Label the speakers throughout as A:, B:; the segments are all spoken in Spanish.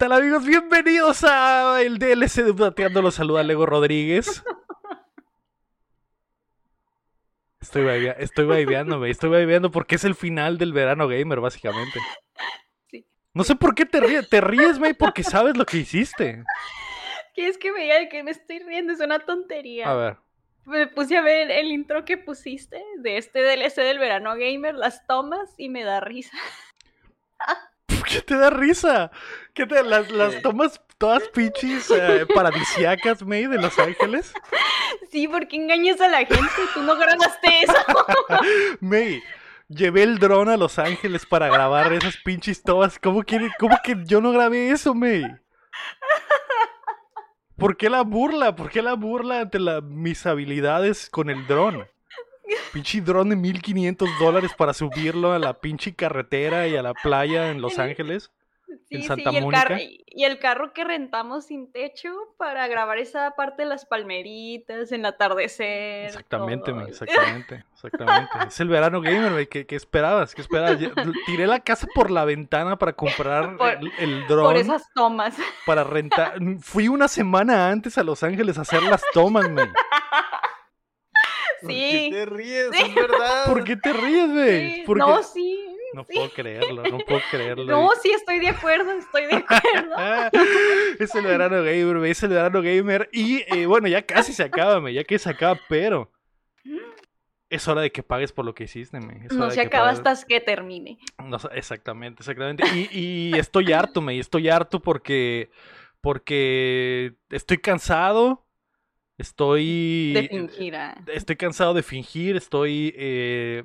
A: ¿Qué tal amigos? Bienvenidos a el DLC de Plateando. Los saluda Lego Rodríguez. Estoy, baibea- estoy baibeando porque es el final del verano gamer, básicamente.
B: Sí.
A: No sé por qué te ríes, te ríes, May, porque sabes lo que hiciste.
B: ¿Quieres que me diga de que me estoy riendo? Es una tontería.
A: A ver,
B: Me puse a ver el intro que pusiste de este DLC del verano gamer, las tomas, y me da risa.
A: ¿por qué te da risa? ¿Qué te, las, las tomas todas pinches eh, paradisiacas, May, de Los Ángeles?
B: Sí, ¿por qué engañas a la gente? Tú no grabaste eso.
A: May, llevé el dron a Los Ángeles para grabar esas pinches tomas. ¿Cómo, quiere, ¿Cómo que yo no grabé eso, May? ¿Por qué la burla? ¿Por qué la burla ante la- mis habilidades con el dron? Pinche dron de 1500 dólares para subirlo a la pinche carretera y a la playa en Los Ángeles.
B: Sí,
A: Santa
B: sí, y el, carro, y el carro que rentamos sin techo para grabar esa parte de las palmeritas, en el atardecer.
A: Exactamente, exactamente, exactamente. Es el verano gamer. ¿Qué, qué esperabas? ¿Qué esperabas? Tiré la casa por la ventana para comprar
B: Por-
A: el, el
B: Por esas tomas.
A: para rentar. Fui una semana antes a Los Ángeles a hacer las tomas, güey.
C: ¿Por qué
B: Sí.
C: te ríes?
B: Sí.
C: Es verdad.
A: ¿Por qué te ríes, güey?
B: Sí, No, sí.
A: No
B: sí.
A: puedo creerlo, no puedo creerlo.
B: No, sí, estoy de acuerdo, estoy de acuerdo.
A: Es el verano gamer, es el verano gamer. Y eh, bueno, ya casi se acaba, güey, ya que se acaba, pero es hora de que pagues por lo que hiciste, hora
B: No se acaba
A: pagues-
B: hasta que termine.
A: No exactamente, exactamente. Y, y estoy harto, me, estoy harto porque, porque estoy cansado, estoy...
B: De fingir. ah.
A: Estoy cansado de fingir, estoy eh,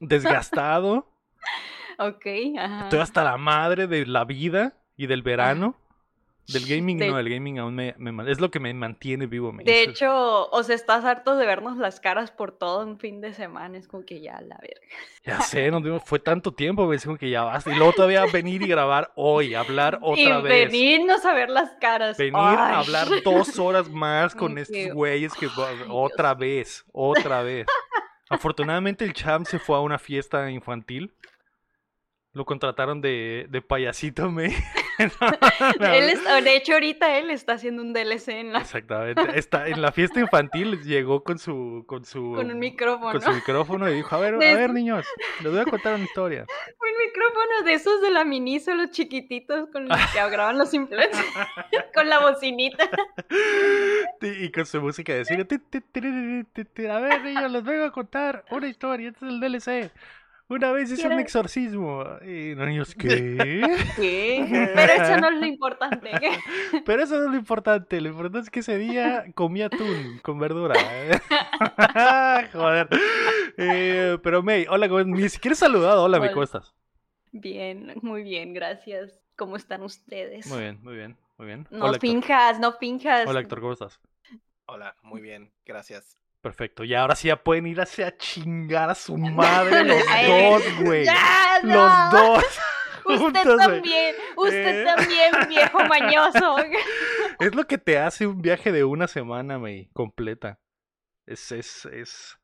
A: desgastado,
B: Ok, ajá.
A: estoy hasta la madre de la vida y del verano. Del gaming
B: De-
A: no, el gaming aún me, es lo que me mantiene vivo. me
B: De hecho, o sea, estás harto de vernos las caras por todo un fin de semana. Es como que ya, la verga.
A: ya sé, no, digo, fue tanto tiempo, me dijo que ya basta. Y luego todavía venir y grabar hoy, hablar otra
B: y
A: vez.
B: venirnos a ver las caras.
A: Venir a hablar dos horas más con estos güeyes que otra vez, otra vez. Afortunadamente el champ se fue a una fiesta infantil. Lo contrataron de, de payasito, me.
B: Él está- de hecho, ahorita él está haciendo un DLC en la-
A: Exactamente. Está en la fiesta infantil llegó con su con su
B: con un micrófono.
A: con su micrófono y dijo, "A ver, a ver, niños, les voy a contar una historia."
B: Un micrófono de esos de la Miniso, los chiquititos con los que graban los influencers. con la bocinita.
A: Y con su música de cine. "Ti, ti, tiriri, ti, ti, A ver, niños, les vengo a contar una historia. Este es el DLC. Una vez hice un
B: ¿Quieren-
A: exorcismo. Y los niños, ¿qué?
B: ¿Qué? Pero eso no es lo importante.
A: Pero eso no es lo importante. Lo importante es que ese día comí atún con verdura. Joder. Eh, pero May, hola, ¿cómo- ni siquiera he saludado. Hola, May,
B: Hola.
A: ¿cómo estás?
B: Bien, muy bien, gracias. ¿Cómo están ustedes?
A: Muy bien, muy bien, muy bien.
B: No
A: hola, Héctor.
B: finjas, no finjas.
A: Hola, Héctor, ¿cómo estás?
C: Hola, muy bien, gracias.
A: Perfecto. Y ahora sí ya pueden ir a chingar a su madre los dos, güey.
B: ¡Ya,
A: Los
B: no!
A: dos.
B: Usted
A: juntos, güey.
B: también, usted
A: Eh.
B: también, viejo mañoso.
A: Es lo que te hace un viaje de una semana, May, completa. Es, es, es...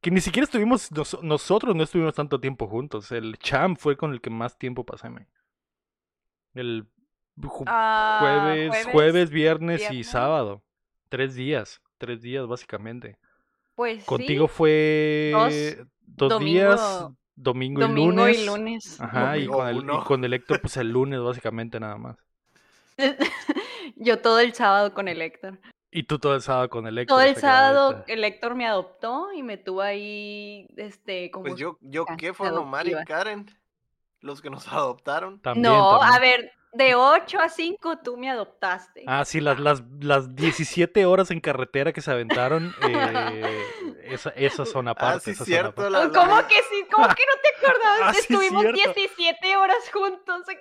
A: Que ni siquiera estuvimos, nos- nosotros no estuvimos tanto tiempo juntos. El Cham fue con el que más tiempo pasé, May. El ju-
B: Ah,
A: jueves, jueves, viernes, y sábado. Tres días, tres días básicamente.
B: Pues sí,
A: Contigo fue
B: Dos,
A: dos
B: domingo-
A: días, domingo,
B: domingo
A: y lunes.
B: y lunes.
A: Ajá, y con, el, y con el Héctor, pues el lunes básicamente nada más.
B: Yo todo el sábado con el Héctor.
A: Y tú todo el sábado con el Héctor.
B: Todo el sábado el Héctor me adoptó y me tuvo ahí, este, como...
C: Pues yo, yo qué fueron Omar y. Karen, los que nos adoptaron.
A: También,
B: no,
A: también.
B: a ver, de 8 a 5 tú me adoptaste.
A: Ah, sí, las, las, las 17 horas en carretera que se aventaron, eh, esa- esas son aparte.
C: ah, sí,
A: esas son
C: cierto.
A: aparte.
C: La, la-
B: ¿Cómo que sí? ¿Cómo que no te acordabas?
A: Ah, sí,
B: Estuvimos
A: cierto.
B: 17 horas juntos.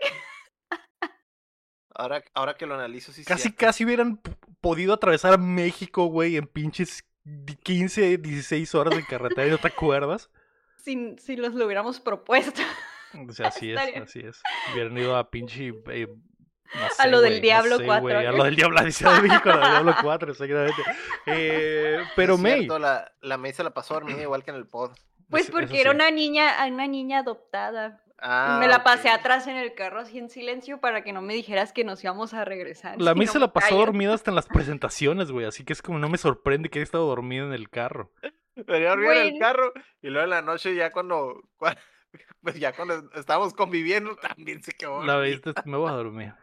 C: Ahora, ahora que lo analizo, sí
A: Casi,
C: cierto.
A: casi hubieran podido atravesar México, güey, en pinches di- 15, 16 horas en carretera, ¿y ¿no te acuerdas?
B: Si, si los lo hubiéramos propuesto.
A: O sea, así es, así es. Hubieran ido a pinche... eh, no
B: A lo del
A: no
B: Diablo
A: sé,
B: 4,
A: güey, A
B: ¿no?
A: lo del Diablo, de México, a lo del Diablo 4, exactamente. Eh, pero
C: Es
A: May...
C: cierto, la, la mesa la pasó dormida igual que en el pod.
B: Pues porque era
A: sí.
B: una niña, una niña adoptada.
C: Ah,
B: me la pasé atrás en el carro así en silencio para que no me dijeras que nos íbamos a regresar.
A: La
B: si
A: May
B: no
A: se la pasó
B: callo.
A: dormida hasta en las presentaciones, güey. Así que es como no me sorprende que haya estado dormido en el carro.
C: Venía a dormir en el carro y luego en la noche ya cuando, cua- pues ya cuando estábamos conviviendo también se quedó.
A: La viste, me voy a dormir.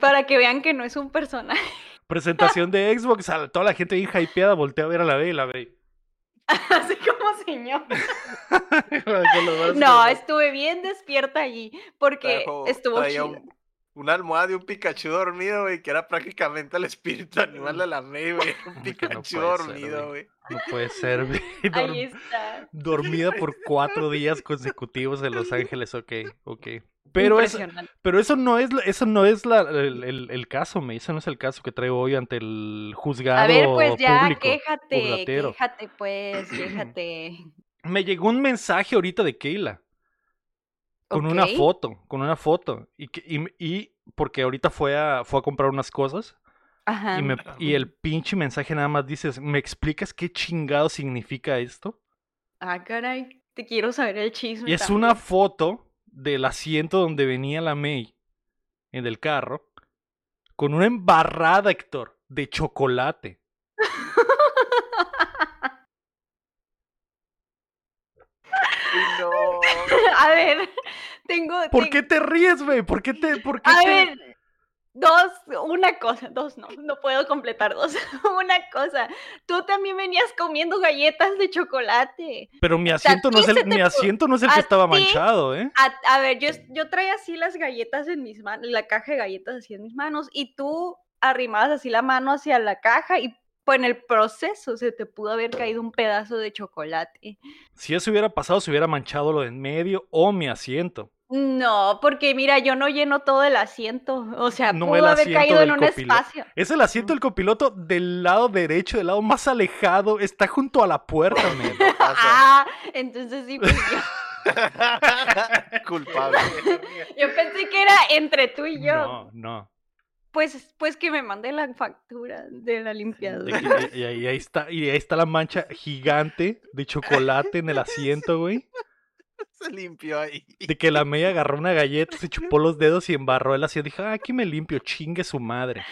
B: Para que vean que no es un personaje.
A: Presentación de Xbox, a toda la gente bien hypeada voltea a ver a la B y la B.
B: así como señor. No, estuve bien despierta allí porque
C: Trajo-
B: estuvo
C: traía
B: chido.
C: un- una almohada de un Pikachu dormido, güey, que era prácticamente el espíritu animal de la May, güey. Un
A: no
C: Pikachu
A: puede ser,
C: dormido, güey.
A: No puede ser, güey.
B: Ahí está.
A: dormida por cuatro días consecutivos en Los Ángeles, ok, ok. Pero eso, pero eso no es, la- eso no es la- el, el- el caso, me eso no es el caso que traigo hoy ante el juzgado
B: A ver, pues ya,
A: público.
B: quéjate, quéjate, pues, quéjate.
A: Me llegó un mensaje ahorita de Keila. Con una foto, con una foto. Y, que- y, y porque ahorita fue a, fue a comprar unas cosas.
B: Ajá.
A: Y, me- y el pinche mensaje nada más dices, ¿me explicas qué chingado significa esto?
B: Ah, caray, te quiero saber el chisme.
A: Y es
B: también.
A: una foto del asiento donde venía la May en el carro con una embarrada, Héctor, de chocolate.
C: Uy, no.
B: A ver, tengo.
A: ¿Por
B: te-
A: qué te ríes, güey? ¿Por qué te...? Por qué
B: A
A: te-
B: ver, dos, una cosa, dos no, no puedo completar dos. Una cosa, tú también venías comiendo galletas de chocolate.
A: Pero mi asiento no es el, mi asiento no es el que estaba
B: ti-
A: manchado, ¿eh?
B: A, a ver, yo, yo traía así las galletas en mis manos, la caja de galletas así en mis manos, y tú arrimabas así la mano hacia la caja y pues en el proceso se te pudo haber caído un pedazo de chocolate.
A: Si eso hubiera pasado, se hubiera manchado lo de en medio o mi asiento.
B: No, porque mira, yo no lleno todo el asiento, o sea,
A: No,
B: pudo haber caído en un
A: copiloto.
B: espacio.
A: Es el asiento del copiloto del lado derecho, del lado más alejado. Está junto a la puerta, men.
B: Ah, entonces sí, pues yo,
C: Culpable.
B: yo pensé que era entre tú y yo.
A: No, no.
B: Pues, pues que me mande la factura de la limpiadora.
A: y, y- y ahí está, y ahí está la mancha gigante de chocolate en el asiento, güey.
C: Se limpió ahí.
A: De que la media agarró una galleta, se chupó los dedos y embarró el asiento. Dije, ah, aquí me limpio, chingue su madre.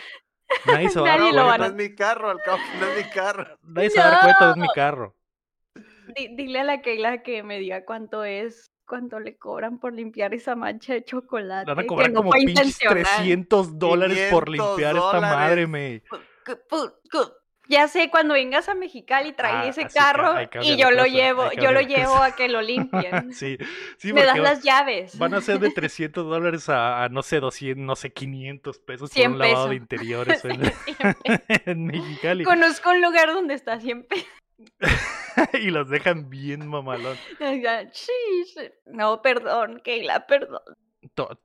A: Nadie se va a dar
C: No,
A: cuenta.
C: no es mi carro, al cabo no es mi carro.
A: Nadie se va a dar cuenta, es mi
B: No.
A: carro.
B: Di- dile a la Keila que me diga cuánto es, cuánto le cobran por limpiar esa mancha de chocolate.
A: Van a
B: que
A: cobrar
B: no
A: como
B: fue
A: pinches
B: intencional.
A: 300 dólares por
C: 500
A: limpiar esta madre,
C: dólares.
A: me.
B: Ya sé, cuando vengas a Mexicali trae
A: Ah,
B: ese carro y yo lo llevo, yo lo llevo a que lo limpien.
A: sí, sí,
B: me das las llaves.
A: van a ser de 300 dólares a, a, no sé, 200, no sé, 500 pesos por
B: 100
A: un lavado de
B: pesos.
A: interiores
B: Sí,
A: en, en Mexicali.
B: Conozco un lugar donde está siempre.
A: y los dejan bien mamalón.
B: No, perdón, Keila, perdón.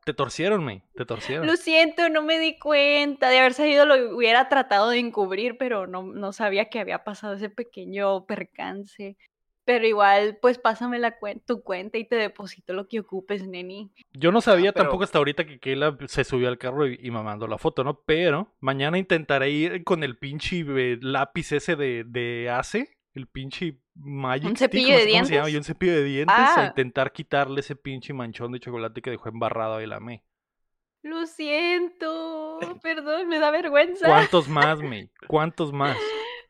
A: Te torcieron, me, te torcieron.
B: Lo siento, no me di cuenta. De haber sabido lo hubiera tratado de encubrir, pero no, no sabía que había pasado ese pequeño percance. Pero igual, pues pásame la cuen- tu cuenta y te deposito lo que ocupes, neni.
A: Yo no sabía
C: Ah, pero-
A: tampoco hasta ahorita que Keila se subió al carro y, y me mandó la foto, ¿no? Pero mañana intentaré ir con el pinche eh, lápiz ese de, de ACE, el pinche Magic
B: ¿Un
A: Stick,
B: cepillo
A: no
B: de
A: se llama,
B: dientes?
A: y un cepillo de dientes a
B: Ah.
A: intentar quitarle ese pinche manchón de chocolate que dejó embarrado ahí la me.
B: Lo siento, perdón, me da vergüenza.
A: ¿Cuántos más, me? ¿Cuántos más?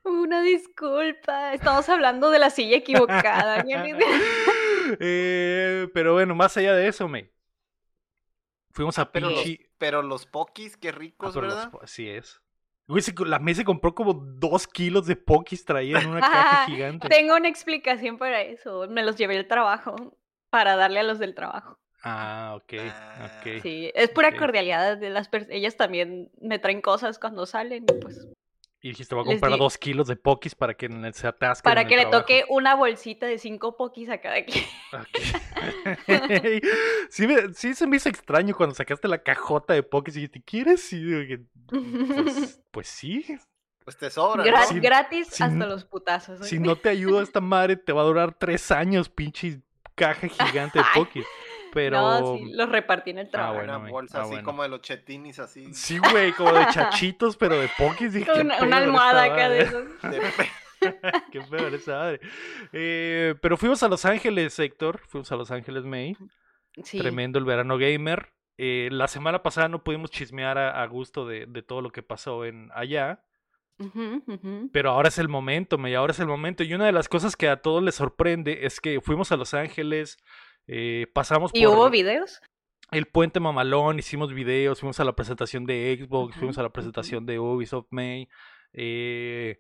B: Una disculpa. Estamos hablando de la silla equivocada.
A: Eh, pero bueno, más allá de eso, me. Fuimos a
C: Pero los,
A: pinche...
C: pero los pokis, qué
A: Ah,
C: ricos,
A: los
C: ¿verdad?
A: po- así es. Güey, la mesa compró como dos kilos de pokis traía en una caja gigante.
B: Tengo una explicación para eso. Me los llevé al trabajo para darle a los del trabajo.
A: Ah, ok,
C: Ah.
A: ok.
B: Sí, es pura cordialidad de las personas. Ellas también me traen cosas cuando salen, y pues
A: Y dijiste, voy a comprar dos kilos de pokis para que se atasquen
B: para
A: en
B: que
A: el
B: le
A: trabajo.
B: toque una bolsita de cinco pokis a cada quien.
A: Ok. sí, me- sí se me hizo extraño cuando sacaste la cajota de pokis y dijiste, ¿quieres? Y dije, pues, pues sí.
C: Pues te sobra,
B: Gra- gratis hasta los putazos.
A: Si no te ayuda esta madre, te va a durar tres años, pinche caja gigante de pokis. Pero...
B: No, sí, los repartí en el trabajo.
A: bueno,
C: Una bolsa
A: Ah,
C: así
A: bueno.
C: como de los chetinis, así.
A: Sí, güey, como de chachitos, pero de pokis. Dije, ¿qué
B: una, almohada acá de esos.
C: de
A: Qué feo esa madre. Eh, pero fuimos a Los Ángeles, Héctor. Fuimos a Los Ángeles, May.
B: Sí.
A: Tremendo el verano gamer. Eh, la semana pasada no pudimos chismear a, a gusto de, de todo lo que pasó en allá. Pero ahora es el momento, me, ahora es el momento. Y una de las cosas que a todos les sorprende es que fuimos a Los Ángeles, eh, pasamos
B: ¿Y
A: por
B: hubo videos?
A: el puente mamalón, hicimos videos, fuimos a la presentación de Xbox,
B: Ajá,
A: fuimos a la presentación de Ubisoft May. eh,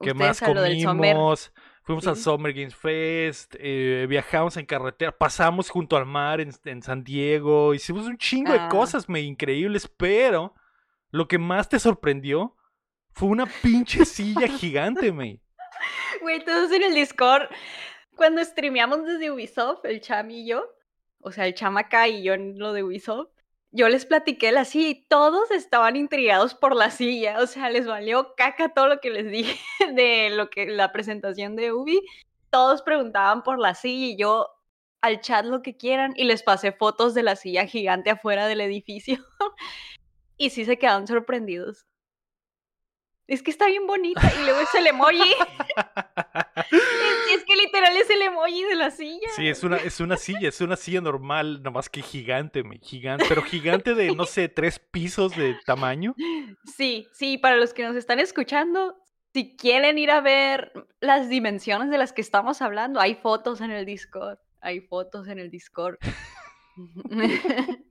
A: ¿Qué más comimos? Fuimos al
B: Sí.
A: Summer Games Fest, eh, viajamos en carretera, pasamos junto al mar en, en San Diego, hicimos un chingo de
B: Ah.
A: cosas, me increíbles, pero lo que más te sorprendió fue una pinche silla gigante, me.
B: Güey, todos en el Discord, cuando streameamos desde Ubisoft, el Cham y yo, o sea, el Cham acá y yo en lo de Ubisoft, yo les platiqué la silla y todos estaban intrigados por la silla, o sea, les valió caca todo lo que les dije de lo que la presentación de Ubi, todos preguntaban por la silla y yo al chat lo que quieran y les pasé fotos de la silla gigante afuera del edificio y sí se quedaron sorprendidos. Es que está bien bonita y luego es el emoji. Es, es que literal es el emoji de la silla.
A: Sí, es una, es una silla, es una silla normal, nomás que gigante, gigante, pero gigante de, no sé, tres pisos de tamaño.
B: Sí, sí, para los que nos están escuchando, si quieren ir a ver las dimensiones de las que estamos hablando, hay fotos en el Discord. Hay fotos en el Discord.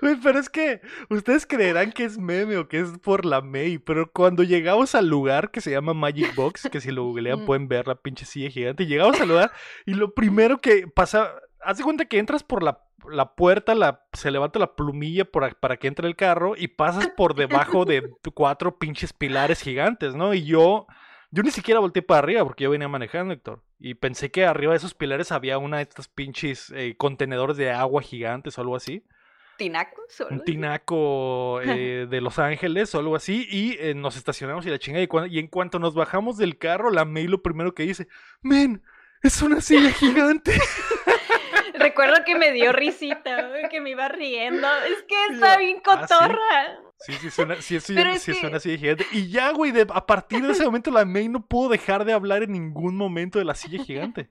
A: Güey, pero es que ustedes creerán que es meme o que es por la May, pero cuando llegamos al lugar que se llama Magic Box, que si lo googlean pueden ver la pinche silla gigante, llegamos al lugar y lo primero que pasa, haz de cuenta que entras por la, la puerta, la, se levanta la plumilla por- para que entre el carro y pasas por debajo de cuatro pinches pilares gigantes, ¿no? Y yo, yo ni siquiera volteé para arriba porque yo venía manejando, Héctor. Y pensé que arriba de esos pilares había una de estas pinches eh, contenedores de agua gigantes o algo así Un tinaco eh, de Los Ángeles o algo así, y eh, nos estacionamos y la chingada. Y, en cuanto nos bajamos del carro, la May lo primero que dice: Men, es una silla gigante.
B: Recuerdo que me dio risita, que me iba riendo. Es que está bien
A: "Ah, sí".
B: cotorra.
A: Sí, sí, suena, sí, sí,
B: Pero
A: sí,
B: es
A: sí,
B: que-
A: suena así de gigante. Y ya, güey, de- a partir de ese momento, la May no pudo dejar de hablar en ningún momento de la silla gigante.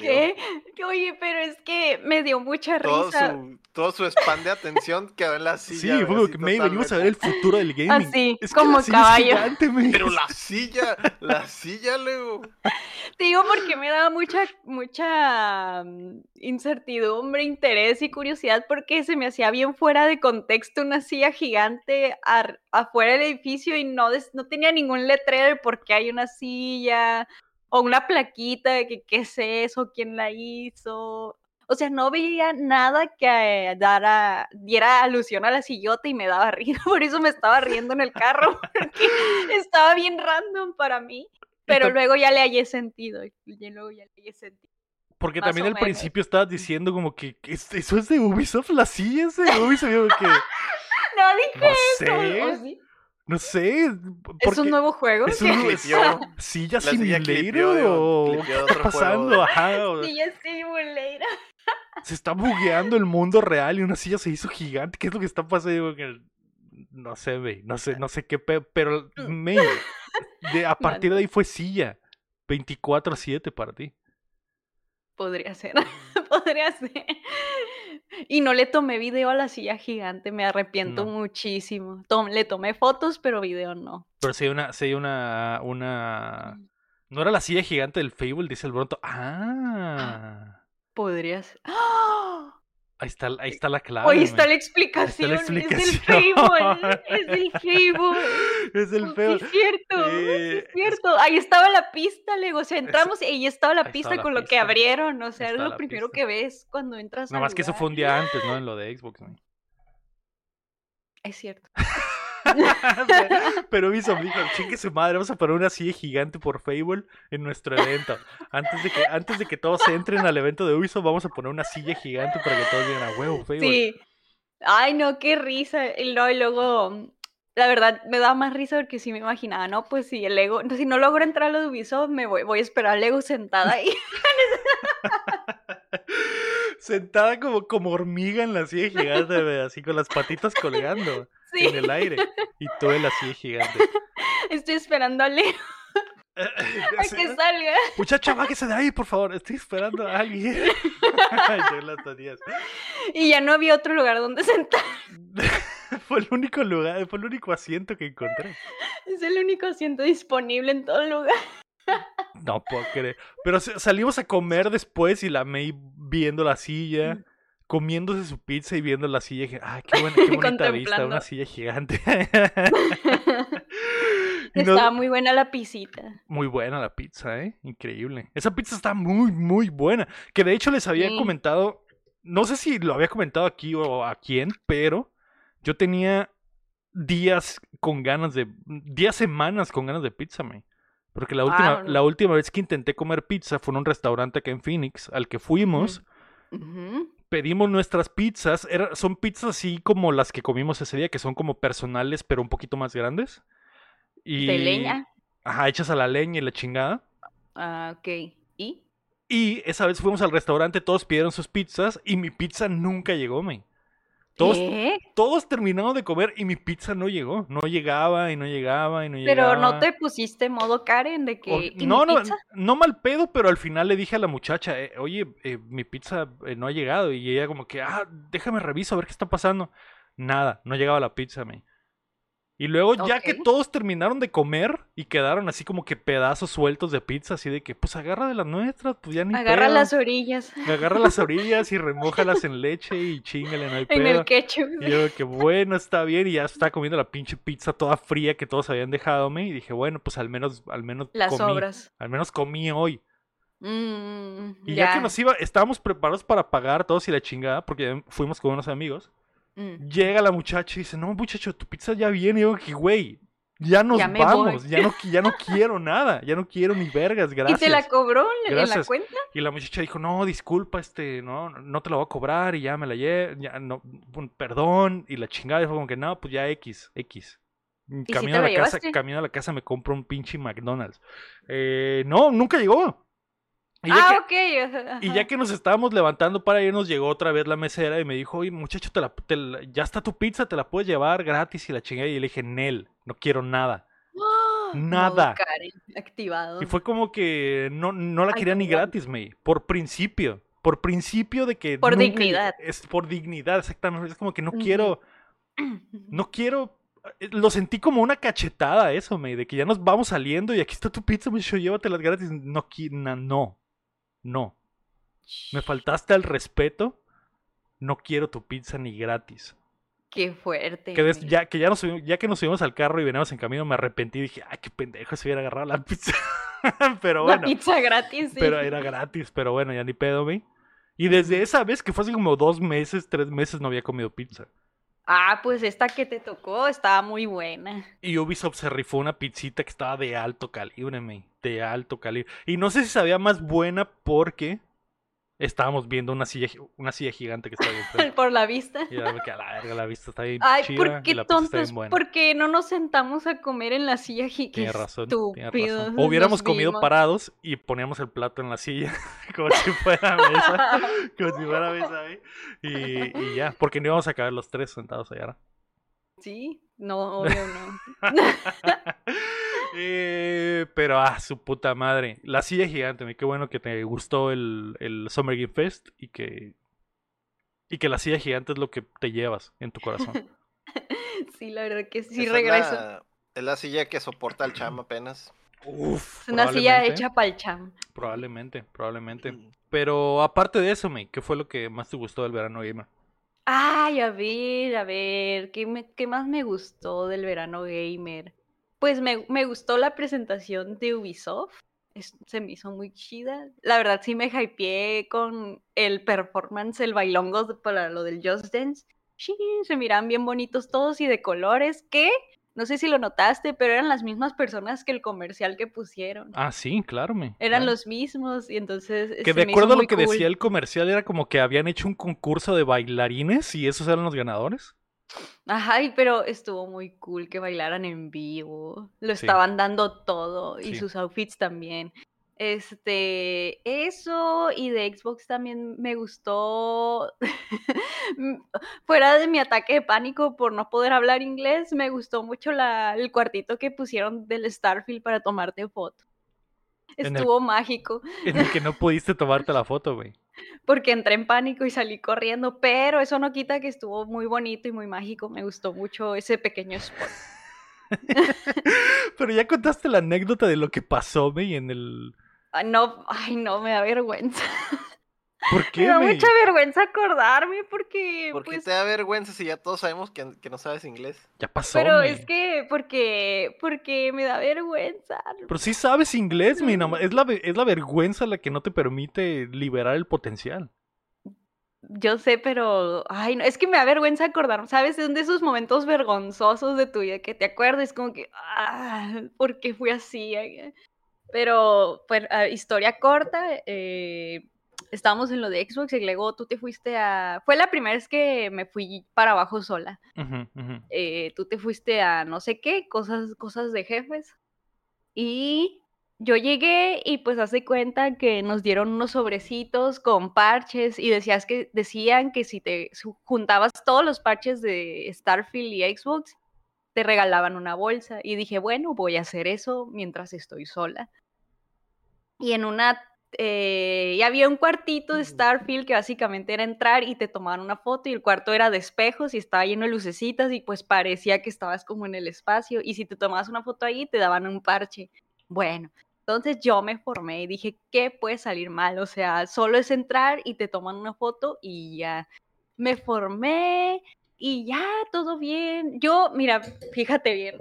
B: ¿Qué? Oye, pero es que me dio mucha
C: Todo
B: risa.
C: su, todo su spam de atención quedó en la
A: Sí,
C: silla.
A: fue como
C: así
A: que May, venimos a ver el futuro del gaming.
B: Así,
A: es
B: como caballo.
A: gigante.
C: Pero la silla, la silla, Leo.
B: Te digo porque me daba mucha, mucha mm, incertidumbre, interés y curiosidad porque se me hacía bien fuera de contexto una silla gigante afuera del edificio y no, des- no tenía ningún letrero de por qué hay una silla o una plaquita de que qué es eso, quién la hizo. O sea, no veía nada que eh, dara, diera alusión a la sillota y me daba risa. Por eso me estaba riendo en el carro, porque estaba bien random para mí. Pero luego ya le hallé sentido. Y luego ya le hallé sentido.
A: Porque
B: Más
A: también al
B: menos.
A: principio estabas diciendo como que "¿Es- eso es de Ubisoft, la silla es de Ubisoft. y yo que,
B: No dije
A: no
B: eso. ¿o
A: sé,
B: sí?
A: No sé.
B: ¿Es un nuevo juego?
A: es un
C: Clipeó.
A: silla
C: La silla
A: simulator o
C: clipeó
A: qué está pasando, ajá. o-
B: Sí, ya simulera.
A: Se está bugueando el mundo real y una silla se hizo gigante. ¿Qué es lo que está pasando? Digo que no sé, güey, no sé, no sé qué, pe- pero me, de, a partir de ahí fue silla. 24-7 para ti.
B: Podría ser. Podría ser. Y no le tomé video a la silla gigante. Me arrepiento
A: No.
B: muchísimo. Tom- le tomé fotos, pero video no.
A: Pero sí hay una, hay una, una... No era la silla gigante del Fable, dice el Bronto. Ah,
B: Podría ser. ¡Ah!
A: Ahí está, ahí está la clave.
B: Ahí está la explicación. Es del Fable. Es del Fable.
A: Es el
B: Sí,
A: feo.
B: es cierto, sí, es cierto. Ahí estaba la pista, luego, o sea, entramos y ahí estaba la
A: ahí
B: pista
A: estaba la
B: con lo que abrieron, o sea, es lo primero
A: pista.
B: que ves cuando entras
A: Nada
B: al
A: más que eso fue un día antes, ¿no? En lo de Xbox. ¿no?
B: Es cierto.
A: Pero Ubisoft dijo, chingue su madre, vamos a poner una silla gigante por Fable en nuestro evento. Antes de que, antes de que todos entren al evento de Ubisoft, vamos a poner una silla gigante para que todos digan a huevo, Fable.
B: Sí. Ay, no, qué risa. Y luego, y luego, la verdad, me da más risa porque sí me imaginaba, no, pues si el Lego, si no logro entrar a lo de Ubisoft, me voy, voy a esperar al Lego sentada ahí.
A: Sentada como, como hormiga en la silla gigante, así con las patitas colgando
B: Sí,
A: en el aire. Y tú la silla gigante.
B: estoy esperando al Lego. A que salga.
A: Muchacha, bájese de ahí, por favor. Estoy esperando a alguien.
B: Y ya no había otro lugar donde sentar.
A: fue el único lugar, fue el único asiento que encontré.
B: Es el único asiento disponible en todo el lugar.
A: No puedo creer. Pero salimos a comer después y la May viendo la silla, comiéndose su pizza y viendo la silla. Ay, qué, buena, qué bonita vista, una silla gigante.
B: Estaba muy buena la pisita.
A: Muy buena la pizza, ¿eh? Increíble. Esa pizza está muy, muy buena. Que de hecho les había
B: Sí.
A: comentado, no sé si lo había comentado aquí o a quién, pero yo tenía días con ganas de, días, semanas con ganas de pizza, me. Porque la última, la última vez que intenté comer pizza fue en un restaurante acá en Phoenix al que fuimos.
B: Ujú.
A: Pedimos nuestras pizzas. Era, son pizzas así como las que comimos ese día, que son como personales, pero un poquito más grandes. Y,
B: De leña.
A: Ajá, hechas a la leña y la chingada.
B: Ah, ok. ¿Y?
A: Y esa vez fuimos al restaurante, todos pidieron sus pizzas y mi pizza nunca llegó, me. Todos,
B: ¿Qué?
A: todos terminaron de comer y mi pizza no llegó. No llegaba y no llegaba y no llegaba.
B: Pero no te pusiste modo Karen de
A: O-
B: que. ¿y
A: no,
B: mi
A: no,
B: pizza?
A: no mal pedo, pero al final le dije a la muchacha, eh, oye, eh, mi pizza eh, no ha llegado. Y ella como que, ah, déjame reviso a ver qué está pasando. Nada, no llegaba la pizza, me. Y luego, ya que todos terminaron de comer y quedaron así como que pedazos sueltos de pizza, así de que, pues agarra de las nuestras, pues ya ni
B: Agarra
A: pedo.
B: las orillas
A: Agarra las orillas y remójalas en leche y chingale, no hay
B: en
A: pedo.
B: el ketchup.
A: Y yo que bueno, está bien, y ya estaba comiendo la pinche pizza toda fría que todos habían dejado, me, y dije, bueno, pues al menos, al menos
B: Las
A: comí,
B: sobras.
A: al menos comí hoy.
B: Mm,
A: Y ya. que nos iba, estábamos preparados para pagar todos y la chingada, porque fuimos con unos amigos,
B: Mm.
A: llega la muchacha y dice, no, muchacho, tu pizza ya viene, y yo que güey, ya nos
B: Ya
A: vamos, ya no, ya no quiero nada, ya no quiero ni vergas,
B: ¿Y
A: gracias.
B: te la cobró en- en la cuenta?
A: Y la muchacha dijo, no, disculpa, este, no, no te la voy a cobrar y ya me la llevé, ya no, perdón, y la chingada dijo como que no, pues ya X, X. Camino a
B: la
A: casa, camino a la casa me compro un pinche McDonald's. Eh, no, nunca llegó. Y ya,
B: Ah,
A: que,
B: ok. ajá,
A: y ya que nos estábamos levantando para irnos, llegó otra vez la mesera y me dijo, oye, muchacho, te la, te la- ya está tu pizza, te la puedes llevar gratis y la chingada. Y le dije, Nel, no quiero nada.
B: ¡Ah!
A: Nada.
B: Karen activado.
A: Y fue como que no, no la
B: Ay,
A: quería ni gratis, me. Por principio. Por principio de que.
B: Por
A: nunca-
B: dignidad.
A: Es por dignidad, exactamente. Es como que no quiero. No quiero. eh, Lo sentí como una cachetada eso, me. De que ya nos vamos saliendo y aquí está tu pizza, me dijo, llévatelas gratis. No, no. No. Me faltaste al respeto. No quiero tu pizza ni gratis.
B: Qué fuerte.
A: Que des- ya, que ya, nos subimos, ya que nos subimos al carro y veníamos en camino, me arrepentí y dije, ay, qué pendejo se hubiera agarrado la pizza. pero
B: La
A: bueno.
B: pizza gratis, sí.
A: Pero era gratis, pero bueno, ya ni pedo, me. Y desde esa vez, que fue hace como dos meses, tres meses, no había comido pizza.
B: Ah, pues esta que te tocó estaba muy buena.
A: Y Ubisoft se rifó una pizzita que estaba de alto calibre, me. De alto calibre. Y no sé si sabía más buena porque estábamos viendo una silla, una silla gigante que estaba ahí.
B: Por la vista.
A: Y ya me quedé a la verga, la vista está bien
B: Ay,
A: chida
B: ¿por
A: y
B: qué
A: la pizza está
B: tontos?
A: bien buena.
B: ¿Por qué no nos sentamos a comer en la silla gi- Qué
A: Tienes razón, tienes
B: estúpidos
A: razón. O hubiéramos comido
B: vimos.
A: parados y poníamos el plato en la silla, como si fuera mesa, como si fuera mesa, ¿eh? y, y ya, porque no íbamos a caber los tres sentados allá. ¿no?
B: Sí, no, obvio no.
A: Eh, pero, ah, su puta madre. La silla gigante, me qué bueno que te gustó el, el Summer Game Fest y que, y que la silla gigante es lo que te llevas en tu corazón.
B: Sí, la verdad que sí
C: Esa
B: regreso.
C: Es la, es la silla que soporta al cham apenas.
A: Uf,
B: Es una silla
A: probablemente,
B: hecha para el cham.
A: Probablemente, probablemente.
C: Mm.
A: Pero aparte de eso, me, ¿qué fue lo que más te gustó del verano gamer?
B: Ay, a ver, a ver, ¿qué, me- qué más me gustó del verano gamer? Pues me, me gustó la presentación de Ubisoft. es- se me hizo muy chida. La verdad sí me hypeé con el performance, el bailongo para lo del Just Dance. Sí, se miran bien bonitos todos y de colores. Que no sé si lo notaste, pero eran las mismas personas que el comercial que pusieron.
A: Ah, sí, claro, me.
B: Eran
A: claro.
B: los mismos y entonces
A: Que de acuerdo a lo que
B: cool.
A: decía el comercial, era como que habían hecho un concurso de bailarines y esos eran los ganadores.
B: Ajá, y pero estuvo muy cool que bailaran en vivo. Lo
A: Sí.
B: estaban dando todo y
A: Sí.
B: sus outfits también. Este, eso y de Xbox también me gustó. Fuera de mi ataque de pánico por no poder hablar inglés, me gustó mucho la, el cuartito que pusieron del Starfield para tomarte foto.
A: El-
B: Estuvo mágico.
A: En el que no pudiste tomarte la foto, güey.
B: Porque entré en pánico y salí corriendo, pero eso no quita que estuvo muy bonito y muy mágico. Me gustó mucho ese pequeño spot.
A: Pero ya contaste la anécdota de lo que pasó, güey, en el...
B: No, ay, no, me da vergüenza.
A: ¿Por
B: Me
A: qué,
B: da
A: güey?
B: mucha vergüenza acordarme porque,
C: ¿Por qué
B: pues,
C: te da vergüenza si ya todos sabemos que, que no sabes inglés?
A: Ya pasó,
B: pero es que, porque, porque me da vergüenza.
A: Pero sí sabes inglés, mi nada más- Es la, es la vergüenza la que no te permite liberar el potencial.
B: Yo sé, pero, ay, no, es que me da vergüenza acordarme, ¿sabes? Es de esos momentos vergonzosos de tu vida que te acuerdas, como que, ah, ¿por qué fui así? Pero, pues, ah, historia corta, eh, estábamos en lo de Xbox y luego tú te fuiste a... Fue la primera vez que me fui para abajo sola.
A: Ujú, ujú.
B: eh, tú te fuiste a no sé qué, cosas, cosas de jefes. Y yo llegué y pues hace cuenta que nos dieron unos sobrecitos con parches y decías que, decían que si te juntabas todos los parches de Starfield y Xbox, te regalaban una bolsa. Y dije, bueno, voy a hacer eso mientras estoy sola. Y en una... eh, y había un cuartito de Starfield que básicamente era entrar y te tomaban una foto y el cuarto era de espejos y estaba lleno de lucecitas y pues parecía que estabas como en el espacio y si te tomabas una foto ahí te daban un parche. Bueno, entonces yo me formé y dije, ¿qué puede salir mal? O sea, solo es entrar y te toman una foto y ya. Me formé y ya, todo bien. Yo, mira, fíjate bien,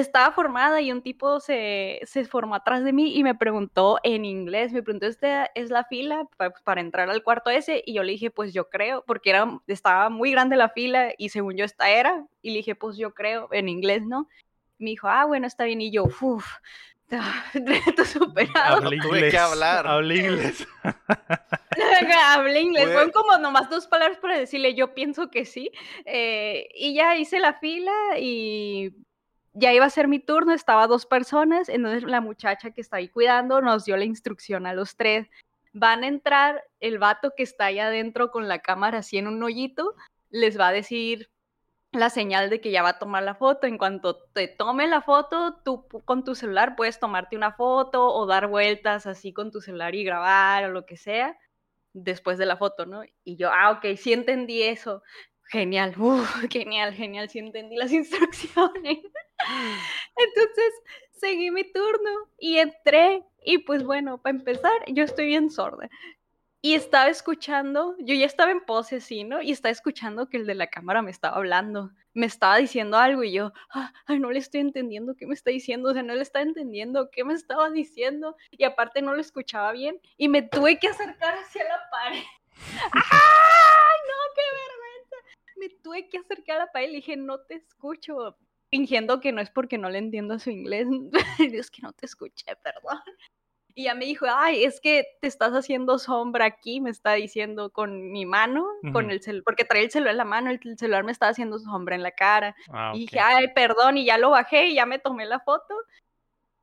B: estaba formada y un tipo se, se formó atrás de mí y me preguntó en inglés, me preguntó, ¿esta es la fila pa- para entrar al cuarto ese? Y yo le dije, pues yo creo, porque era, estaba muy grande la fila y según yo esta era, y le dije, pues yo creo, en inglés, ¿no? Me dijo, ah, bueno, está bien, y yo, uff, reto superado.
A: Hablé
C: tuve que
A: inglés.
C: hablar.
A: Hablé inglés.
B: Hablé inglés,
C: Fue-
B: fueron como nomás dos palabras para decirle, yo pienso que sí. eh, y ya hice la fila y ya iba a ser mi turno, estaba dos personas, entonces la muchacha que está ahí cuidando nos dio la instrucción a los tres. Van a entrar el vato que está ahí adentro con la cámara así en un hoyito, les va a decir la señal de que ya va a tomar la foto. En cuanto te tome la foto, tú con tu celular puedes tomarte una foto o dar vueltas así con tu celular y grabar o lo que sea después de la foto, ¿no? Y yo, ah, ok, sí entendí eso. Genial, genial, genial, sí entendí las instrucciones. Entonces seguí mi turno y entré y pues bueno, para empezar, yo estoy bien sorda. Y estaba escuchando, yo ya estaba en pose, ¿no? Y estaba escuchando que el de la cámara me estaba hablando, me estaba diciendo algo y yo, "Ah, ay, no le estoy entendiendo qué me está diciendo, o sea, no le estaba entendiendo qué me estaba diciendo y aparte no lo escuchaba bien y me tuve que acercar hacia la pared. ¡Ay, no, qué vergüenza! Me tuve que acercar a pared y le dije, no te escucho, fingiendo que no es porque no le entiendo su inglés, es que no te escuché, perdón. Y ya me dijo, ay, es que te estás haciendo sombra aquí, me está diciendo con mi mano, con
A: Ujú.
B: el celular, porque traía el celular en la mano, el el celular me estaba haciendo sombra en la cara.
A: Ah,
B: Y
A: ok.
B: dije, ay, perdón, y ya lo bajé y ya me tomé la foto.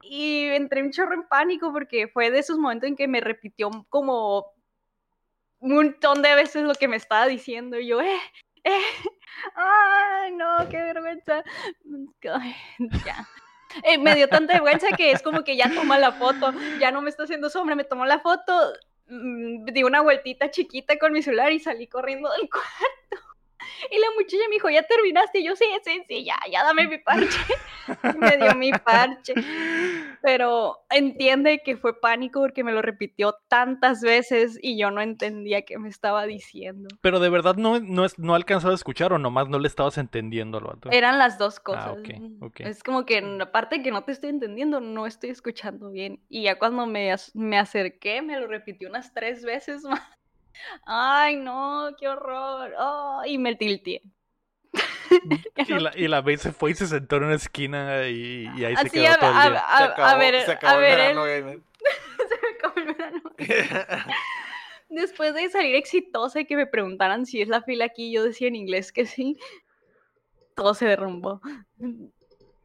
B: Y entré un chorro en pánico porque fue de esos momentos en que me repitió como un montón de veces lo que me estaba diciendo. Y yo, eh, ay, no, qué vergüenza. Ay, ya. Eh, me dio tanta vergüenza que es como que ya toma la foto, ya no me está haciendo sombra, me tomó la foto, mm, di una vueltita chiquita con mi celular y salí corriendo del cuarto. Y la muchacha me dijo, ¿ya terminaste? Y yo, sí, sí, sí, ya, ya dame mi parche. Y me dio mi parche. Pero entiende que fue pánico porque me lo repitió tantas veces y yo no entendía qué me estaba diciendo.
A: Pero de verdad no, no, es, no alcanzaba a escuchar o nomás no le estabas entendiendo al vato.
B: Eran las dos cosas.
A: Ah, ok, ok.
B: Es como que en la parte que no te estoy entendiendo, no estoy escuchando bien. Y ya cuando me, me acerqué, me lo repitió unas tres veces más. Ay, no, qué horror. Oh, y me tilteé. Ya
A: Y la, y la vez se fue y se sentó en una esquina y, y ahí se
B: Así
A: quedó
B: a,
A: todo el
B: a-
A: día.
B: a-
C: se
B: a
C: acabó,
B: ver,
C: se acabó
B: a
C: el
B: ver,
C: verano
B: el-
C: gamer.
B: se me acabó el verano. Después de salir exitosa y que me preguntaran si es la fila aquí, yo decía en inglés que sí. Todo se derrumbó.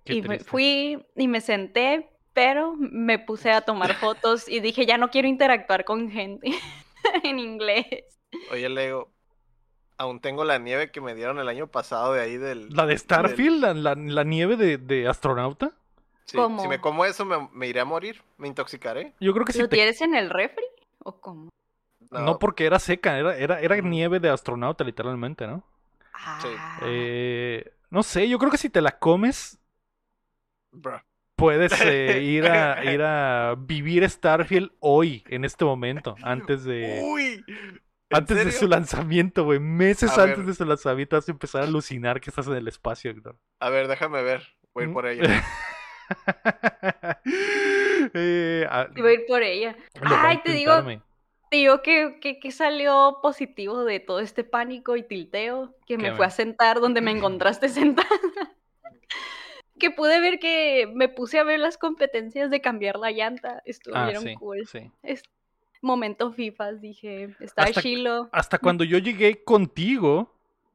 A: Qué
B: y me fui y me senté, pero me puse a tomar fotos y dije, ya no quiero interactuar con gente en inglés.
C: Oye, Lego, aún tengo la nieve que me dieron el año pasado de ahí del...
A: La de Starfield, la, la, la nieve de, de astronauta.
C: Sí,
B: ¿Cómo?
C: Si me como eso, me, me iré a morir. Me intoxicaré.
A: Yo creo que si
B: ¿Lo
A: te...
B: tienes en el refri? ¿O cómo?
A: No porque era seca, era, era, era
C: Mm.
A: nieve de astronauta literalmente, ¿no?
B: Ah,
A: Eh, no sé, yo creo que si te la comes,
C: Bruh.
A: Puedes eh, ir, a, ir a vivir Starfield hoy, en este momento, antes de,
C: Uy. ¿en
A: antes de su lanzamiento, güey. Meses
C: A
A: antes
C: ver.
A: de su lanzamiento vas a empezar a alucinar que estás en el espacio, Héctor.
C: A ver, déjame ver. Voy
A: Mm.
C: por ella.
A: Eh, ah,
B: Iba a ir por ella.
A: a
B: Ay, te digo, te digo que, que, que salió positivo de todo este pánico y tilteo, que me
A: ¿Qué,
B: fue a sentar donde me encontraste sentada. Que pude ver que me puse a ver las competencias de cambiar la llanta. Estuvieron
A: Ah, sí,
B: cool.
A: sí.
B: Es momento FIFA, dije, está
A: Hasta-
B: Shiloh.
A: Hasta cuando yo llegué contigo,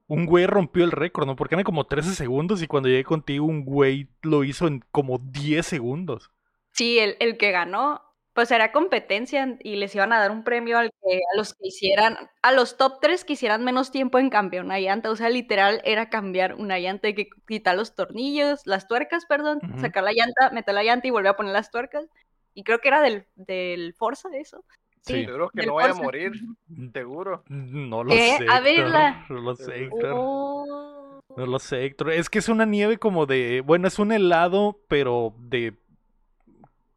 A: un güey rompió el récord, ¿no? Porque eran como 13 segundos y cuando llegué contigo, un güey lo hizo en como 10 segundos.
B: Sí, el, el que ganó, pues era competencia y les iban a dar un premio al que, a los que hicieran, a los top 3 que hicieran menos tiempo en cambiar una llanta. O sea, literal era cambiar una llanta, hay que quitar los tornillos, las tuercas, perdón, sacar la llanta, meter la llanta y volver a poner las tuercas. Y creo que era del, del Forza eso.
A: Sí.
C: Seguro que no voy a morir. Seguro.
A: No lo
B: ¿Qué?
A: sé.
B: A verla.
A: No lo sé, Héctor.
B: Oh.
A: No lo sé, Héctor. Es que es una nieve como de. Bueno, es un helado, pero de.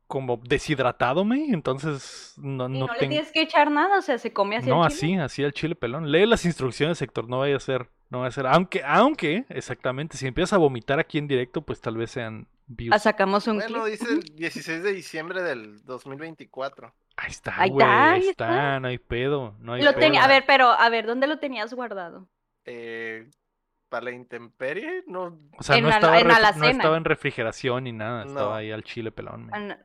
A: Como deshidratado, me. Entonces no,
B: Y
A: no
B: no, le tienes que echar nada, o sea, se come así.
A: No,
B: el chile.
A: así, así al chile pelón. Lee las instrucciones, Héctor. No vaya a ser. No vaya a ser. Aunque, aunque, exactamente, si empiezas a vomitar aquí en directo, pues tal vez sean views.
B: Ah, sacamos un
C: Bueno,
B: clip.
C: dice el 16 de diciembre del 2024.
A: Ahí está,
B: Ahí
A: güey.
B: está,
A: Ahí
B: ahí
A: está,
B: está.
A: no hay pedo. No hay
B: Lo
A: pedo.
B: tenía, a ver, pero, a ver, ¿dónde lo tenías guardado?
C: Eh, ¿Para la intemperie? No.
A: O sea,
B: en
A: no
B: la-
A: estaba,
B: en
A: ref- no estaba en refrigeración ni nada. Estaba
C: No.
A: ahí al chile pelón.
B: Ah, no.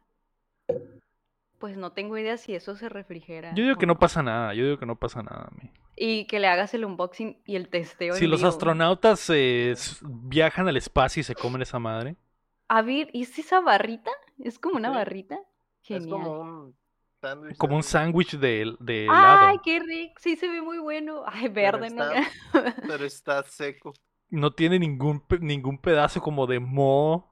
B: Pues no tengo idea si eso se refrigera.
A: Yo digo que no pasa nada. Yo digo que no pasa nada. men.
B: Y que le hagas el unboxing y el testeo.
A: Si
B: en
A: los
B: vivo.
A: astronautas eh, viajan al espacio y se comen esa madre.
B: A ver, ¿y es esa barrita? ¿Es como una
C: Sí.
B: barrita?
C: Es
B: Genial.
C: como un sándwich.
A: Como un sándwich de, de helado.
B: Ay, qué rico. Sí, se ve muy bueno. Ay, verde, ¿no?
C: está- Pero está seco.
A: No tiene ningún, ningún pedazo como de mo.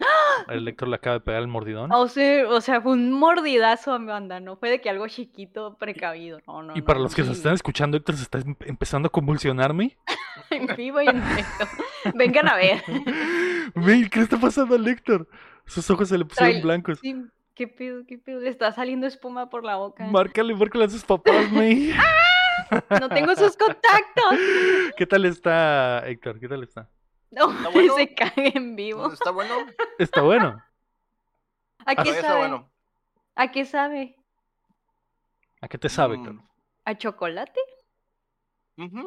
B: ¡Ah!
A: El Héctor le acaba de pegar el mordidón.
B: O sea, o sea, fue un mordidazo a mi banda, no fue de que algo chiquito, precavido. No, no,
A: y
B: no,
A: para los que se están escuchando, Héctor se está em- empezando a convulsionarme.
B: En vivo y en directo. Vengan a ver.
A: Ve, ¿qué le está pasando al Héctor? Sus ojos se le pusieron blancos.
B: Sí, qué pedo, qué pedo. Le está saliendo espuma por la boca.
A: Márcale, márcale a sus papás, May.
B: No tengo sus contactos.
A: ¿Qué tal está, Héctor? ¿Qué tal está?
B: No,
C: ¿Está bueno?
B: se cae en vivo.
C: ¿Está bueno?
A: Está bueno.
B: ¿A qué
C: está
B: sabe?
C: bueno.
B: ¿A qué sabe?
A: ¿A qué te sabe,
C: Mm,
A: Héctor?
B: ¿A chocolate?
C: ujú.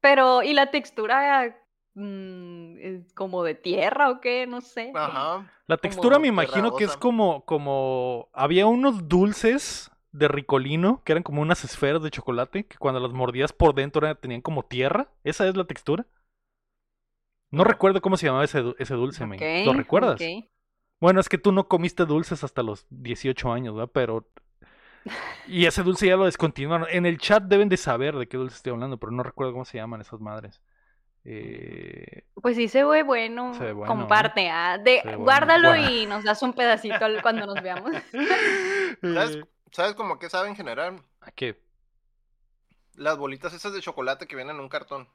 B: Pero, ¿y la textura mm, es como de tierra o qué? No sé.
C: Ajá.
A: La textura me imagino que es como, como... Había unos dulces de ricolino que eran como unas esferas de chocolate que cuando las mordías por dentro tenían como tierra. ¿Esa es la textura? No recuerdo cómo se llamaba ese, ese dulce, men. ¿Lo recuerdas? Bueno, es que tú no comiste dulces hasta los 18 años, ¿verdad? Pero... Y ese dulce ya lo descontinuaron. En el chat deben de saber de qué dulce estoy hablando, pero no recuerdo cómo se llaman esas madres. Eh...
B: Pues sí se ve bueno.
A: Se ve bueno, ¿eh?
B: Comparte, ah, de,
A: Se ve bueno.
B: guárdalo
A: Bueno.
B: y nos das un pedacito cuando nos veamos.
C: ¿Sabes,
A: eh,
C: ¿Sabes cómo que sabe en general?
A: ¿A qué?
C: Las bolitas esas de chocolate que vienen en un cartón.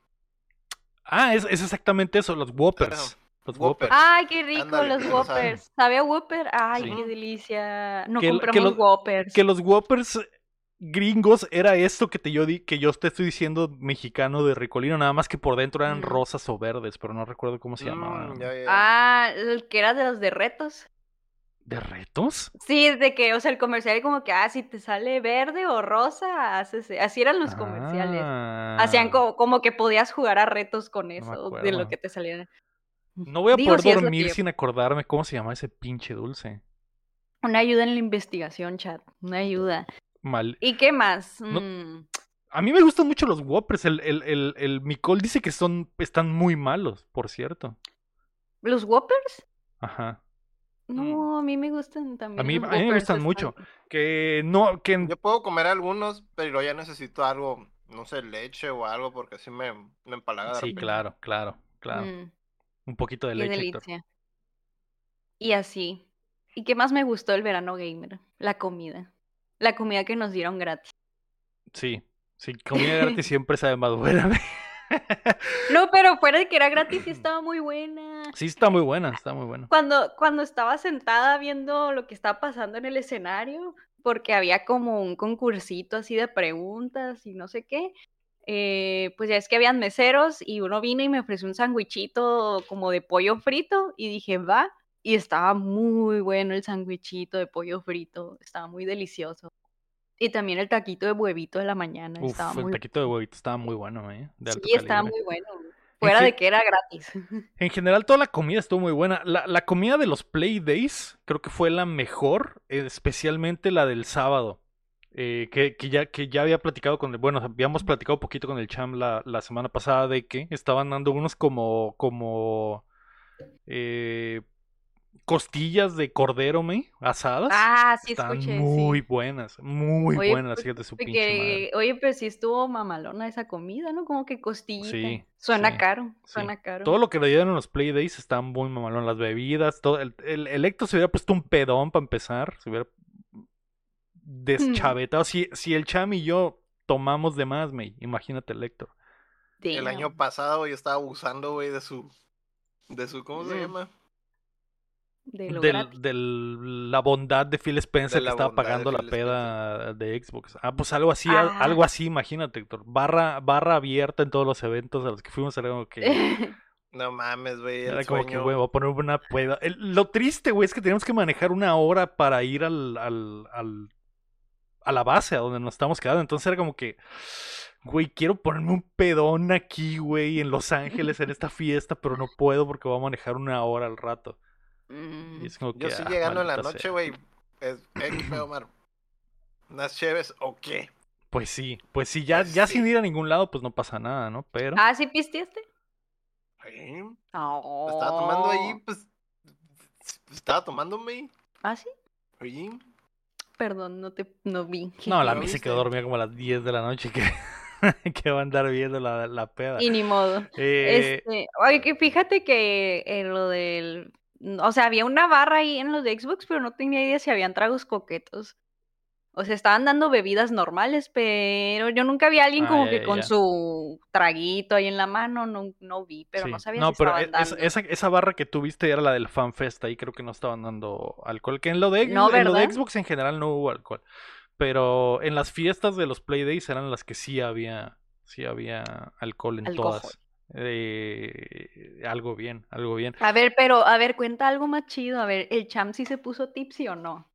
A: Ah, es, es exactamente eso, los Whoppers. Los
C: Whopper.
B: Ay, qué rico los
C: sabe.
B: Whoppers. ¿Sabe a Whopper? Ay,
A: Sí.
B: qué delicia. No
A: Que que
B: compramos
A: los-
B: Whoppers.
A: Que los Whoppers gringos era esto que te yo di, que yo te estoy diciendo mexicano de Ricolino, nada más que por dentro eran
B: Mm.
A: rosas o verdes, pero no recuerdo cómo se
C: Mm,
A: llamaban.
C: ya, ya.
B: Ah, el que era de los de retos.
A: ¿De retos?
B: Sí, de que, o sea, el comercial como que, ah, si te sale verde o rosa, haces, así eran los comerciales. Hacían
A: Ah.
B: como, como que podías jugar a retos con eso, de lo que te saliera.
A: No voy a
B: Digo,
A: poder
B: si
A: dormir sin acordarme cómo se llama ese pinche dulce.
B: Una ayuda en la investigación, chat. Una ayuda.
A: Mal.
B: ¿Y qué más?
A: No-
B: Mm,
A: A mí me gustan mucho los Whoppers. El, el, el, el Micol dice que son, están muy malos, por cierto.
B: ¿Los Whoppers?
A: Ajá.
B: No, a mí me gustan también.
A: A mí- a mí me gustan mucho. Que no, que
C: Yo puedo comer algunos, pero ya necesito algo, no sé, leche o algo, porque así me, me empalaga.
A: Sí, claro, claro, claro.
B: Mm,
A: Un poquito de
B: qué
A: leche.
B: Delicia. Y así. ¿Y qué más me gustó del verano gamer? La comida. La comida que nos dieron gratis.
A: Sí, sí, comida gratis siempre sabe más buena.
B: No, pero fuera de que era gratis, sí estaba muy buena.
A: Sí, está muy buena, está muy buena.
B: Cuando, cuando estaba sentada viendo lo que estaba pasando en el escenario, porque había como un concursito así de preguntas y no sé qué, eh, pues ya es que habían meseros y uno vino y me ofreció un sandwichito como de pollo frito y dije, va, y estaba muy bueno el sandwichito de pollo frito, estaba muy delicioso. Y también el taquito de huevito de la mañana,
A: Uf,
B: estaba
A: el
B: muy
A: taquito de huevito estaba muy bueno, ¿eh? De alto
B: Sí, estaba muy bueno. Fuera de que era gratis.
A: En general, toda la comida estuvo muy buena. La, la comida de los Play Days creo que fue la mejor, especialmente la del sábado. eh, que, que ya, que ya había platicado con el. Bueno, habíamos platicado un poquito con el Cham la, la semana pasada de que estaban dando unos como. como. eh, costillas de cordero, me, asadas.
B: Ah, sí,
A: Están
B: escuché.
A: muy
B: sí.
A: buenas, muy
B: Oye,
A: buenas,
B: pues,
A: de su pinche madre.
B: oye, pero sí estuvo mamalona esa comida, ¿no? Como que costillita.
A: Sí,
B: Suena
A: sí,
B: caro,
A: sí.
B: suena caro.
A: Todo lo que le dieron en los Play Days está muy mamalón. Las bebidas, todo. El, el, el Héctor se hubiera puesto un pedón para empezar. Se hubiera deschavetado. Si, si el Cham y yo tomamos de más, me imagínate el Héctor.
C: El año pasado yo estaba abusando, güey, de su. De su. ¿Cómo se llama?
B: De lo
A: Del, la bondad de Phil Spencer
C: De
A: que estaba pagando la
C: Phil
A: peda de Xbox. Ah, pues algo así,
B: Ah.
A: algo así, imagínate, Héctor. Barra, barra abierta en todos los eventos a los que fuimos. Era como que.
C: No mames, güey.
A: Era como que, güey, voy a poner una peda. El- lo triste, güey, es que teníamos que manejar una hora para ir al, al, al- a la base, a donde nos estábamos quedando. Entonces era como que, güey, quiero ponerme un pedón aquí, güey, en Los Ángeles, en esta fiesta, pero no puedo porque voy a manejar una hora al rato.
B: Mm,
A: Y es como
C: Yo sí
A: ah,
C: llegando en la noche, güey. Es, eh, ¿qué pedo, Omar? ¿Unas cheves o qué?
A: Pues sí, pues sí, ya,
C: Pues
A: ya
C: sí.
A: sin ir a ningún lado, pues no pasa nada, ¿no? Pero.
B: Ah, ¿sí pisteaste?
C: Sí,
B: Oh.
C: Estaba tomando ahí, pues. Estaba tomándome.
B: Ah, sí.
C: Oye,
B: Perdón, no te no vi.
A: no, la
C: ¿lo
A: mí se
C: viste?
A: quedó dormida como a las 10 de la noche que, que va a andar viendo la, la peda.
B: Y ni modo.
A: Eh,
B: Este, oye, que fíjate que en lo del, o sea, había una barra ahí en los de Xbox, pero no tenía idea si habían tragos coquetos. O sea, estaban dando bebidas normales, pero yo nunca vi a alguien
A: Ah,
B: como que
A: ya,
B: con
A: ya.
B: su traguito ahí en la mano, no, no vi, pero no sabía
A: No,
B: si
A: pero
B: estaban
A: e- esa,
B: dando.
A: esa, esa barra que tuviste era la del FanFest, ahí creo que no estaban dando alcohol, que en lo de,
B: No,
A: en lo de
B: ¿verdad?
A: Xbox en general no hubo alcohol, pero en las fiestas de los Playdays eran las que sí había, sí había alcohol en
B: Alcohol.
A: todas. Eh, algo bien, algo bien.
B: A ver, pero, a ver, cuenta algo más chido. A ver, ¿el Cham sí se puso tipsy o no?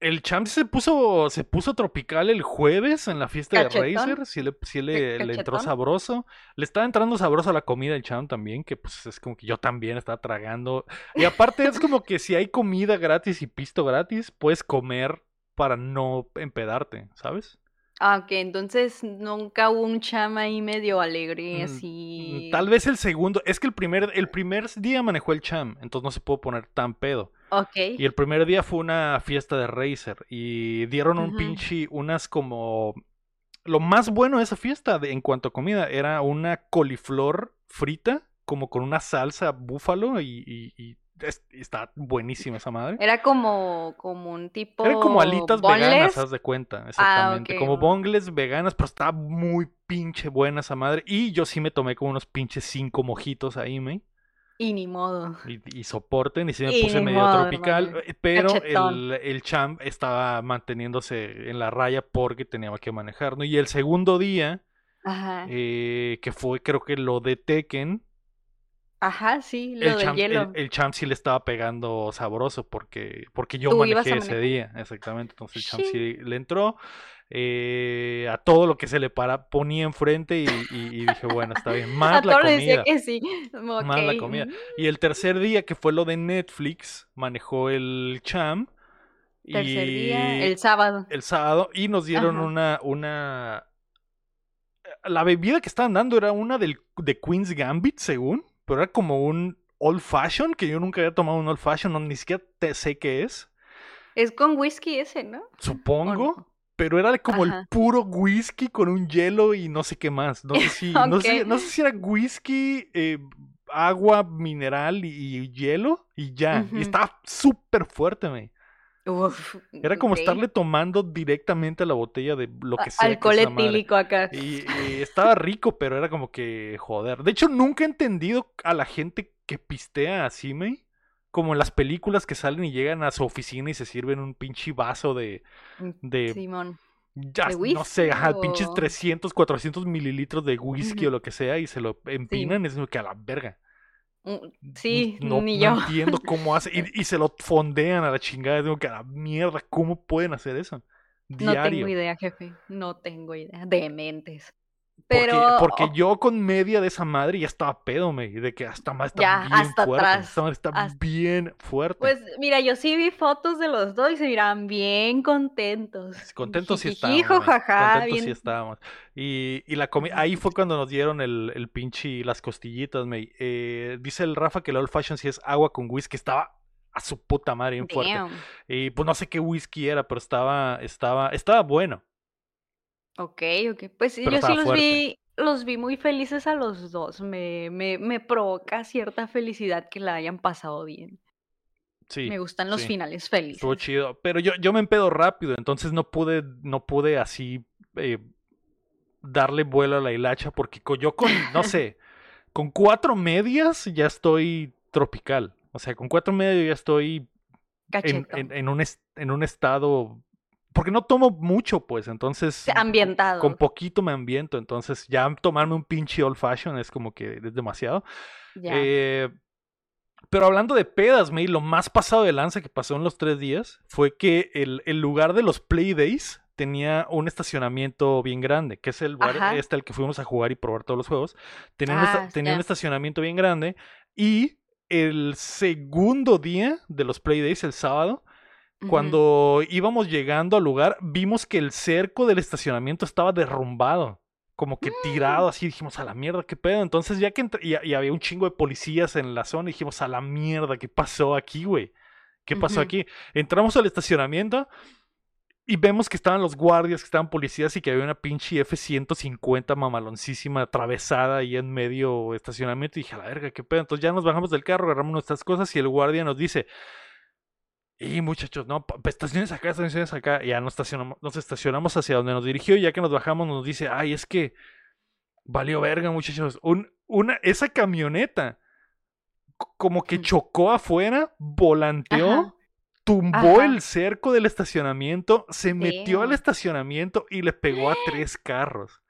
A: El champ se puso, se puso tropical el jueves en la fiesta de. Razer, sí le, sí le, le entró sabroso. Le estaba entrando sabroso a la comida el champ también, que pues es como que yo también estaba tragando. Y aparte es como que si hay comida gratis y pisto gratis, puedes comer para no empedarte, ¿sabes?
B: Ah, ok, entonces nunca hubo un Cham ahí medio alegre,
A: Mm,
B: así.
A: Tal vez el segundo, es que el primer, el primer día manejó el champ, entonces no se pudo poner tan pedo.
B: Ok.
A: Y el primer día fue una fiesta de Razer y dieron un
B: Ujú.
A: pinche, unas como... Lo más bueno de esa fiesta de- en cuanto a comida era una coliflor frita, como con una salsa búfalo y, y- y es- está buenísima esa madre.
B: Era como, como un tipo.
A: Era como alitas
B: boneless.
A: veganas, haz de cuenta, exactamente.
B: ok,
A: como bongles veganas, pero está muy pinche buena esa madre. Y yo sí me tomé como unos pinches cinco mojitos ahí, me.
B: Y ni modo.
A: Y, y soporten, y sí me
B: Y
A: puse medio
B: modo,
A: tropical,
B: hermano.
A: eh, pero el, el champ estaba manteniéndose en la raya porque tenía que manejar, ¿no? Y el segundo día,
B: Ajá.
A: eh, que fue creo que lo de Tekken,
B: Ajá, sí, lo
A: el
B: del
A: champ, el,
B: hielo.
A: el champ sí le estaba pegando sabroso porque, porque yo
B: Tú
A: manejé ese día, exactamente, entonces el champ
B: Sí.
A: sí le entró eh, a todo lo que se le para, ponía enfrente y, y- y dije, bueno, está bien,
B: A
A: más la
B: todo le decía
A: comida.
B: que sí.
A: Más la comida.
B: mm.
A: Y el tercer día, que fue lo de Netflix, manejó el champ.
B: Tercer
A: y
B: día, el sábado.
A: el sábado. Y nos dieron
B: Ajá.
A: una, una. La bebida que estaban dando era una del, de Queen's Gambit, según. Pero era como un old fashion, que yo nunca había tomado un old fashion, no, ni siquiera te sé qué es.
B: Es con whisky ese, ¿no?
A: Supongo.
B: no?
A: Pero era como el puro whisky con un hielo y no sé qué más. No sé si, no sé,
B: Ok.
A: no sé si era whisky, eh, agua mineral y, y hielo y ya. Y estaba súper fuerte, güey.
B: Uf,
A: Era como estarle tomando directamente a la botella de lo que sea.
B: Alcohol etílico acá.
A: Y, y estaba rico, pero era como que joder. De hecho, nunca he entendido a la gente que pistea así, me. Como en las películas que salen y llegan a su oficina y se sirven un pinche vaso de. de
B: Simón.
A: ya,
B: ¿De
A: no sé, ajá, pinches
B: o-
A: 300, 400 mililitros de whisky o lo que sea y se lo empinan. Es como que a la verga.
B: Mm, Sí,
A: no,
B: ni
A: no
B: yo.
A: entiendo cómo hace. Y, y se lo fondean a la chingada. Digo que a la mierda, ¿cómo pueden hacer eso?
B: No
A: Diario.
B: tengo idea, jefe. No tengo idea. Dementes.
A: Porque,
B: Pero.
A: porque yo con media de esa madre ya estaba pedo, me, de que esta madre está
B: Ya,
A: bien
B: hasta
A: fuerte.
B: atrás,
A: Esta madre está
B: hasta-
A: bien fuerte.
B: Pues mira, yo sí vi fotos de los dos y se miraban bien contentos.
A: Contentos sí estábamos. me,
B: jojaja,
A: Contentos sí
B: bien-
A: estábamos. Y, y la comi- ahí fue cuando nos dieron el, el pinche las costillitas, me. Eh, dice el Rafa que el old fashion sí es agua con whisky. Estaba a su puta madre bien fuerte.
B: Damn.
A: Y pues no sé qué whisky era, pero estaba, estaba, estaba bueno.
B: Ok, ok. Pues sí,
A: Pero
B: yo sí los
A: fuerte.
B: vi, los vi muy felices a los dos. Me, me, me provoca cierta felicidad que la hayan pasado bien.
A: Sí.
B: me gustan los
A: sí.
B: finales felices.
A: Estuvo chido. Pero yo, yo me empedo rápido, entonces no pude, no pude así eh, darle vuelo a la hilacha, porque yo con, no sé, con cuatro medias ya estoy tropical. O sea, con cuatro medias ya estoy en, en- en un, en un estado. Porque no tomo mucho, pues, entonces.
B: Ambientado.
A: Con poquito me ambiento, entonces ya tomarme un pinche old fashion es como que es demasiado.
B: Ya.
A: Eh, pero hablando de pedas, me lo más pasado de lanza que pasó en los tres días fue que el, el lugar de los Play Days tenía un estacionamiento bien grande, que es el lugar
B: Ajá.
A: este al que fuimos a jugar y probar todos los juegos. Tenía, un,
B: Ah,
A: tenía un estacionamiento bien grande y el segundo día de los Play Days, el sábado, Cuando íbamos llegando al lugar, vimos que el cerco del estacionamiento estaba derrumbado. Como que tirado así, dijimos, a la mierda, qué pedo. Entonces, ya que entré- y, y había un chingo de policías en la zona, dijimos, a la mierda, ¿qué pasó aquí, güey? ¿Qué pasó aquí? Entramos al estacionamiento y vemos que estaban los guardias, que estaban policías y que había una pinche F-150 mamaloncísima atravesada ahí en medio estacionamiento. Y dije, a la verga, qué pedo. Entonces ya nos bajamos del carro, agarramos nuestras cosas y el guardia nos dice, y muchachos, no, estaciones acá, estaciones acá. Ya nos estacionamos, nos estacionamos hacia donde nos dirigió. Y ya que nos bajamos, nos dice, ay, es que valió verga, muchachos. Un, una, esa camioneta como que
B: Ujú.
A: chocó afuera, volanteó,
B: Ajá.
A: tumbó
B: Ajá.
A: el cerco del estacionamiento, se metió al estacionamiento y le pegó a tres carros.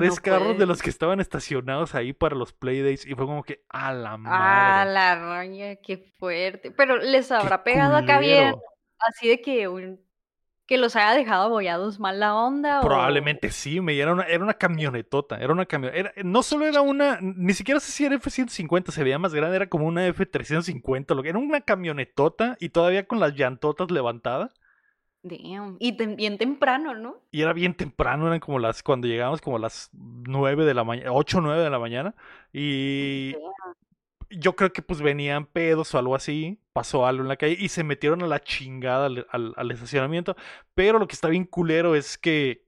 A: Tres
B: No
A: carros de los que estaban estacionados ahí para los Playdays. Y fue como que, a la
B: Ah,
A: madre.
B: la roña, qué fuerte. Pero les
A: qué
B: habrá pegado acá bien,
A: culero".
B: así de que un- que los haya dejado abollados mal la onda o
A: Probablemente sí, me era una, era una camionetota, era una camioneta, no solo era una, ni siquiera sé si era F-150, se veía más grande, era como una F-350, lo que era una camionetota y todavía con las llantotas levantadas
B: Damn. Y bien temprano, ¿no?
A: y era bien temprano, eran como las, cuando llegamos como las 9 de la mañana, 8 o 9 de la mañana y yo creo que pues venían pedos o algo así, pasó algo en la calle y se metieron a la chingada al, al- al estacionamiento. Pero lo que está bien culero es que,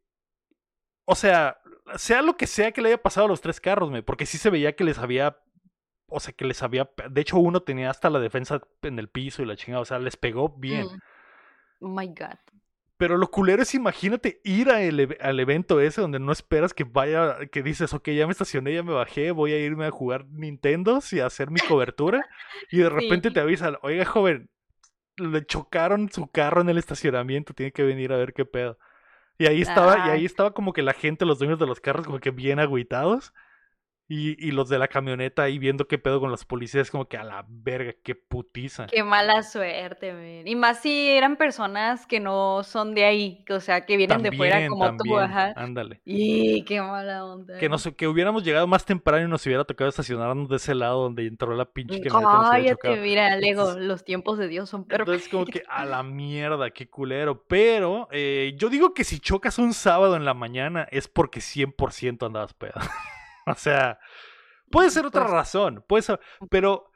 A: o sea, sea lo que sea que le haya pasado a los tres carros, me, porque sí se veía que les había, o sea, que les había, de hecho uno tenía hasta la defensa en el piso y la chingada, o sea, les pegó bien.
B: Mm. Oh my God.
A: Pero lo culero es, imagínate ir a el eve- al evento ese donde no esperas que vaya, que dices, ok, ya me estacioné, ya me bajé, voy a irme a jugar Nintendo y a hacer mi cobertura. Y de repente
B: Sí.
A: te avisan, oiga, joven, le chocaron su carro en el estacionamiento, tiene que venir a ver qué pedo. Y ahí estaba, y ahí estaba como que la gente, los dueños de los carros, como que bien agüitados. Y, y los de la camioneta ahí viendo qué pedo con los policías, como que a la verga, qué putiza.
B: Qué mala suerte, men. Y más si eran personas que no son de ahí, o sea, que vienen de fuera
A: También,
B: como tú,
A: también,
B: ajá.
A: ándale.
B: Y qué mala onda.
A: Que, nos, que hubiéramos llegado más temprano y nos hubiera tocado estacionarnos de ese lado donde entró la pinche camioneta.
B: Cállate, mira, Lego, los tiempos de Dios son perfectos.
A: Entonces, como que a la mierda, qué culero. Pero eh, yo digo que si chocas un sábado en la mañana es porque 100% andabas pedo. o sea, puede ser otra
B: Pues-
A: razón, puede ser, pero,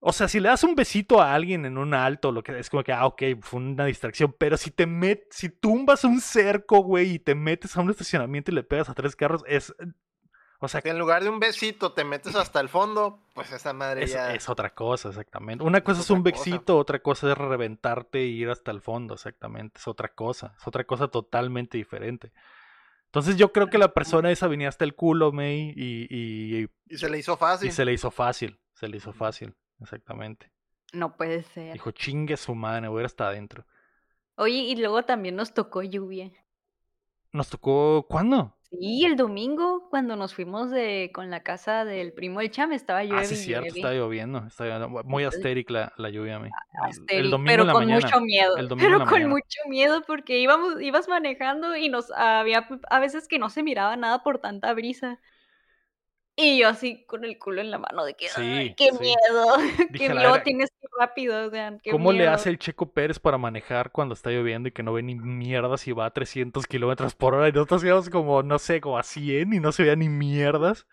A: o sea, si le das un besito a alguien en un alto, lo que es como que, ah, ok, fue una distracción, pero si te met, si tumbas un cerco, güey, y te metes a un estacionamiento y le pegas a tres carros, es, O sea,
C: Si en lugar de un besito te metes hasta el fondo, pues esa madre
A: es,
C: ya.
A: es otra cosa, exactamente. Una cosa es, un
C: cosa.
A: besito, otra cosa es reventarte e ir hasta el fondo, exactamente. Es otra cosa, es otra cosa totalmente diferente. Entonces yo creo que la persona esa venía hasta el culo, May, y, y,
C: Y se le hizo
A: y
C: fácil.
A: se le hizo fácil, se le hizo fácil, exactamente.
B: No puede ser.
A: Dijo, chingue su madre, voy a ir hasta adentro.
B: Oye, y luego también nos tocó lluvia.
A: Nos tocó, ¿cuándo?
B: Sí, el domingo, cuando nos fuimos de con la casa del primo del Cham, estaba llueve
A: Ah, sí, cierto, está lloviendo. Lloviendo. Muy astérica la, la lluvia. El-
B: Asteri-
A: El domingo
B: pero
A: en la
B: con
A: mañana.
B: mucho miedo.
A: El domingo
B: pero con
A: mañana.
B: mucho miedo porque íbamos, ibas manejando y nos había a veces que no se miraba nada por tanta brisa. Y yo así con el culo en la mano de que "Ay,
A: Sí,
B: qué
A: sí.
B: miedo,
A: Dije,
B: que
A: "La
B: luego
A: verga".
B: tienes que ir rápido, o sea, qué
A: ¿Cómo le hace el Checo Pérez para manejar cuando está lloviendo y que no ve ni mierdas y va a 300 kilómetros por hora? Y nosotros íbamos como, no sé, como a 100 y no se veía ni mierdas.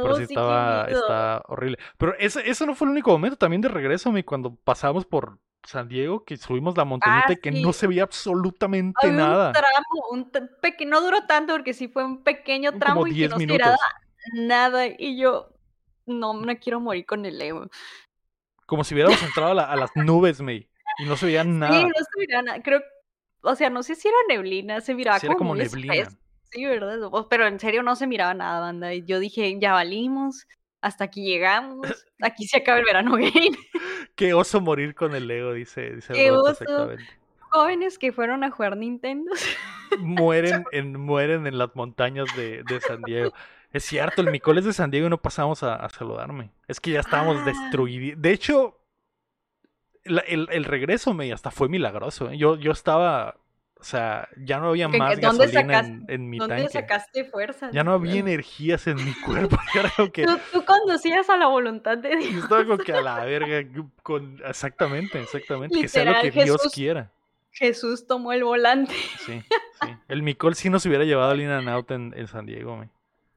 A: Pero
B: No,
A: sí
B: sí,
A: estaba, está horrible. Pero ese, eso no fue el único momento. También de regreso, mi, cuando pasamos por San Diego, que subimos la montañita y que no
B: Ah,
A: se veía absolutamente
B: Había
A: nada.
B: un tramo, un no duró tanto porque sí fue un pequeño
A: Como
B: tramo y que
A: 10
B: no se
A: minutos.
B: Nada. Y yo, no, no quiero morir con el ego.
A: Como si hubiéramos entrado a, la- a las nubes, May. Y no se veía
B: Sí,
A: nada.
B: no se miraba nada. Creo, o sea, no sé si era neblina, se miraba
A: Sí, era
B: como,
A: como neblina.
B: espeso. Sí, ¿verdad? Pero en serio no se miraba nada, banda. Y yo dije, ya valimos, hasta aquí llegamos, aquí se acaba el verano gay.
A: Qué oso morir con el ego, dice, dice
B: Qué
A: Roberto,
B: oso.
A: exactamente.
B: Jóvenes que fueron a jugar Nintendo.
A: mueren en, mueren en las montañas de, de San Diego. Es cierto, el Micoles de San Diego y no pasamos a, a saludarme. Es que ya estábamos
B: Ah.
A: destruidos. De hecho, la- el, el regreso me hasta fue milagroso. ¿eh? Yo, yo estaba, o sea, ya no había
B: ¿Qué-
A: más
B: dónde
A: gasolina en,
B: sacaste-
A: en mi
B: ¿Dónde
A: tanque.
B: sacaste fuerzas?
A: Ya no había energías en mi cuerpo. Yo que
B: Tú, tú conducías a la voluntad de
A: yo
B: Dios.
A: estaba como que a la verga. Con, exactamente, exactamente. que sea lo que
B: Literal,
A: Dios
B: Jesús.
A: quiera.
B: Jesús tomó el volante.
A: Sí, sí. El Micol sí nos hubiera llevado al In Out en, en San Diego, me.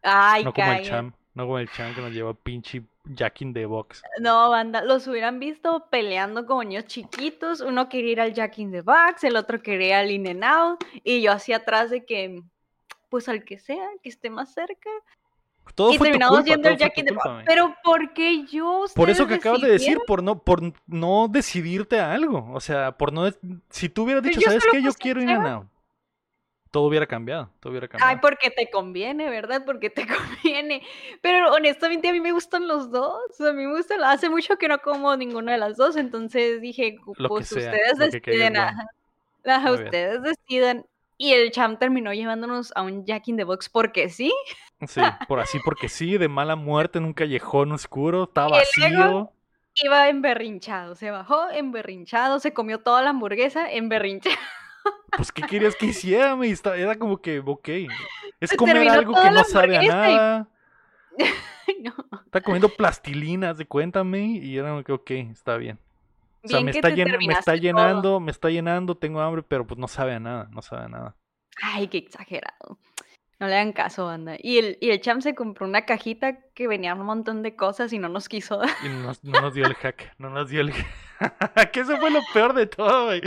B: Ay,
A: No como el. Cham, no como el Cham que nos lleva pinche Jack in the Box.
B: No, banda, los hubieran visto peleando como niños chiquitos. Uno quería ir al Jack in the Box, el otro quería al In and Out. Y yo así atrás de que, pues al que sea, que esté más cerca.
A: Todo
B: y
A: fue tu
B: terminamos
A: culpa,
B: yendo al Jack
A: tu
B: in the Box. Pero ¿por qué yo?
A: Por eso que
B: ¿Ustedes
A: acabas de decir, por no, por no decidirte a algo. O sea, por no. Si tú hubieras dicho, ¿sabes qué? Yo quiero In and Out. Todo hubiera cambiado, todo hubiera cambiado.
B: Ay, porque te conviene, ¿verdad? Porque te conviene. Pero honestamente a mí me gustan los dos. A mí me gustan. Hace mucho que no como ninguna de las dos, entonces dije,
A: Lo que
B: pues
A: sea,
B: ustedes
A: lo
B: deciden.
A: bien.
B: ajá. Ajá,
A: Muy bien.
B: ustedes decidan. Y el champ terminó llevándonos a un Jack in the Box porque sí.
A: Sí, por así, porque sí, de mala muerte en un callejón oscuro,
B: ego-
A: vacío.
B: Iba emberrinchado. Se bajó emberrinchado, se comió toda la hamburguesa emberrinchado.
A: Pues, ¿qué querías que hiciera? me? Era como que, ok. Es comer
B: terminó
A: algo que no sabe a
B: hamburguesa y-
A: nada.
B: no.
A: Está comiendo plastilinas de cuéntame y era como que, ok, está bien. O sea,
B: Bien
A: me está, llen- me está
B: todo.
A: llenando, me está llenando, tengo hambre, pero pues no sabe a nada, no sabe a nada.
B: Ay, qué exagerado. No le hagan caso, banda. Y el, y el champ se compró una cajita que venía un montón de cosas y no nos quiso dar.
A: Y no, no nos dio el hack, no nos dio el que eso fue lo peor de todo, güey.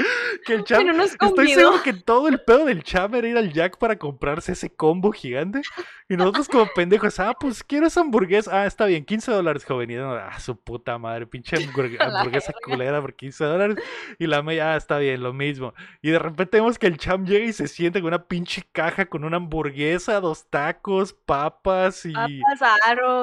A: Que el cham,
B: no nos
A: estoy seguro que todo el pedo del cham era ir al Jack para comprarse ese combo gigante. Y nosotros como pendejos, ah, pues quiero esa hamburguesa. Ah, está bien, 15 dólares, joven. Y ah, su puta madre, pinche hamburguesa culera por 15 dólares. Y la media, ah, está bien, lo mismo. Y de repente vemos que el cham llega y se siente con una pinche caja con una hamburguesa, dos tacos, papas y...
B: Papas,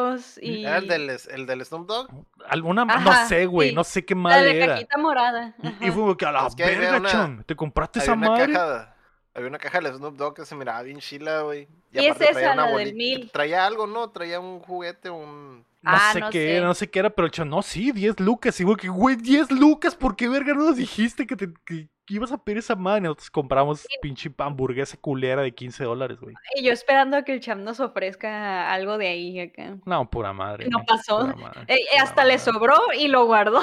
B: aros y
C: ¿Era el del, el del Snoop Dogg?
A: Alguna, no
B: Ajá,
A: sé, güey,
B: sí.
A: no sé qué
B: la
A: madre
B: de
A: era.
B: cajita morada.
A: Y, y fue como que a la
C: Es que
A: verga,
C: una-
A: cham, ¿te compraste
C: Había
A: esa
C: una
A: madre?
C: caja, había una caja del Snoop Dogg que se miraba bien chila, güey.
B: Y es
C: aparte traía
B: esa, la del mil.
C: Traía algo, ¿no? Traía un juguete, un...
A: No
B: Ah,
A: sé
B: no
A: qué
B: sé.
A: era, no sé qué era, pero el cham, no, sí, 10 lucas. Y güey, que, güey, 10 lucas, ¿por qué verga no nos dijiste que, te, que ibas a pedir esa madre? Nosotros compramos pinche hamburguesa culera de 15 dólares, güey.
B: Y yo esperando a que el champ nos ofrezca algo de ahí acá.
A: No, pura madre.
B: No pasó.
A: madre,
B: Eh, hasta le sobró y lo guardó.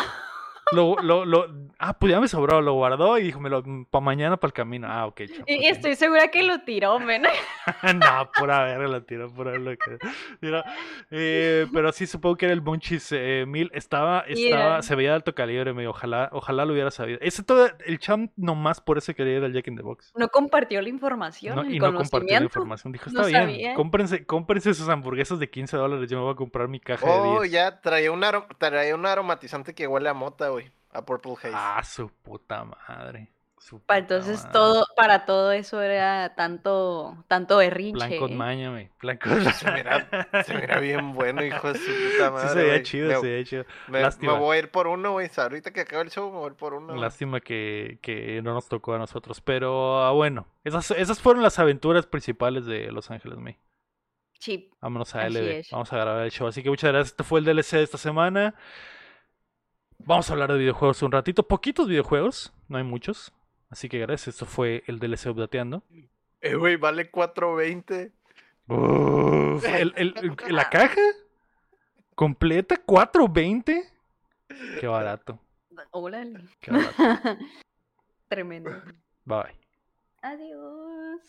A: Lo, lo, lo, ah, pues ya me sobró, lo guardó y dijo, me lo, para mañana para el camino. Ah, ok.
B: Y, estoy segura que lo tiró, men.
A: no, pura verga la tiró, pura verga. que- Mira, eh, pero sí supongo que era el Monchis eh, 1000. Estaba, estaba, se veía de alto calibre, me ojalá, ojalá lo hubiera sabido. Ese todo, el champ nomás por ese quería ir al Jack in the Box.
B: No compartió la información,
A: No,
B: el
A: y no compartió la
B: conocimiento.
A: información. Dijo,
B: No
A: está bien,
B: sabía.
A: cómprense, cómprense sus hamburguesas de 15 dólares, yo me voy a comprar mi caja de
C: Oh,
A: 10.
C: ya traía un, traía un aromatizante que huele a mota, güey. A Purple Haze.
A: Ah, su puta madre. su puta
B: entonces
A: madre.
B: todo, para todo eso era tanto, tanto berrinche.
A: Plan con
B: ¿eh?
A: maña, güey. Plan con
C: Se mira, se mira bien bueno, hijo de su puta madre.
A: Sí, se veía chido,
C: Me-
A: se veía chido.
C: Me,
A: Lástima.
C: me voy a ir por uno, güey. Ahorita que acabe el show, me voy a ir por uno.
A: Lástima que, que no nos tocó a nosotros. Pero ah, bueno, esas, esas fueron las aventuras principales de Los Ángeles Me.
B: Sí,
A: Vámonos a LB. Vamos a grabar el show. Así que muchas gracias. Este fue el DLC de esta semana. Vamos a hablar de videojuegos un ratito. Poquitos videojuegos, no hay muchos. Así que gracias. Esto fue el DLC Updateando.
C: Eh, güey, vale 4.20.
A: Uf, el- el- el- ¿La caja? ¿Completa? ¿4.20? Qué barato.
B: órale.
A: Qué barato.
B: Tremendo.
A: Bye.
B: Adiós.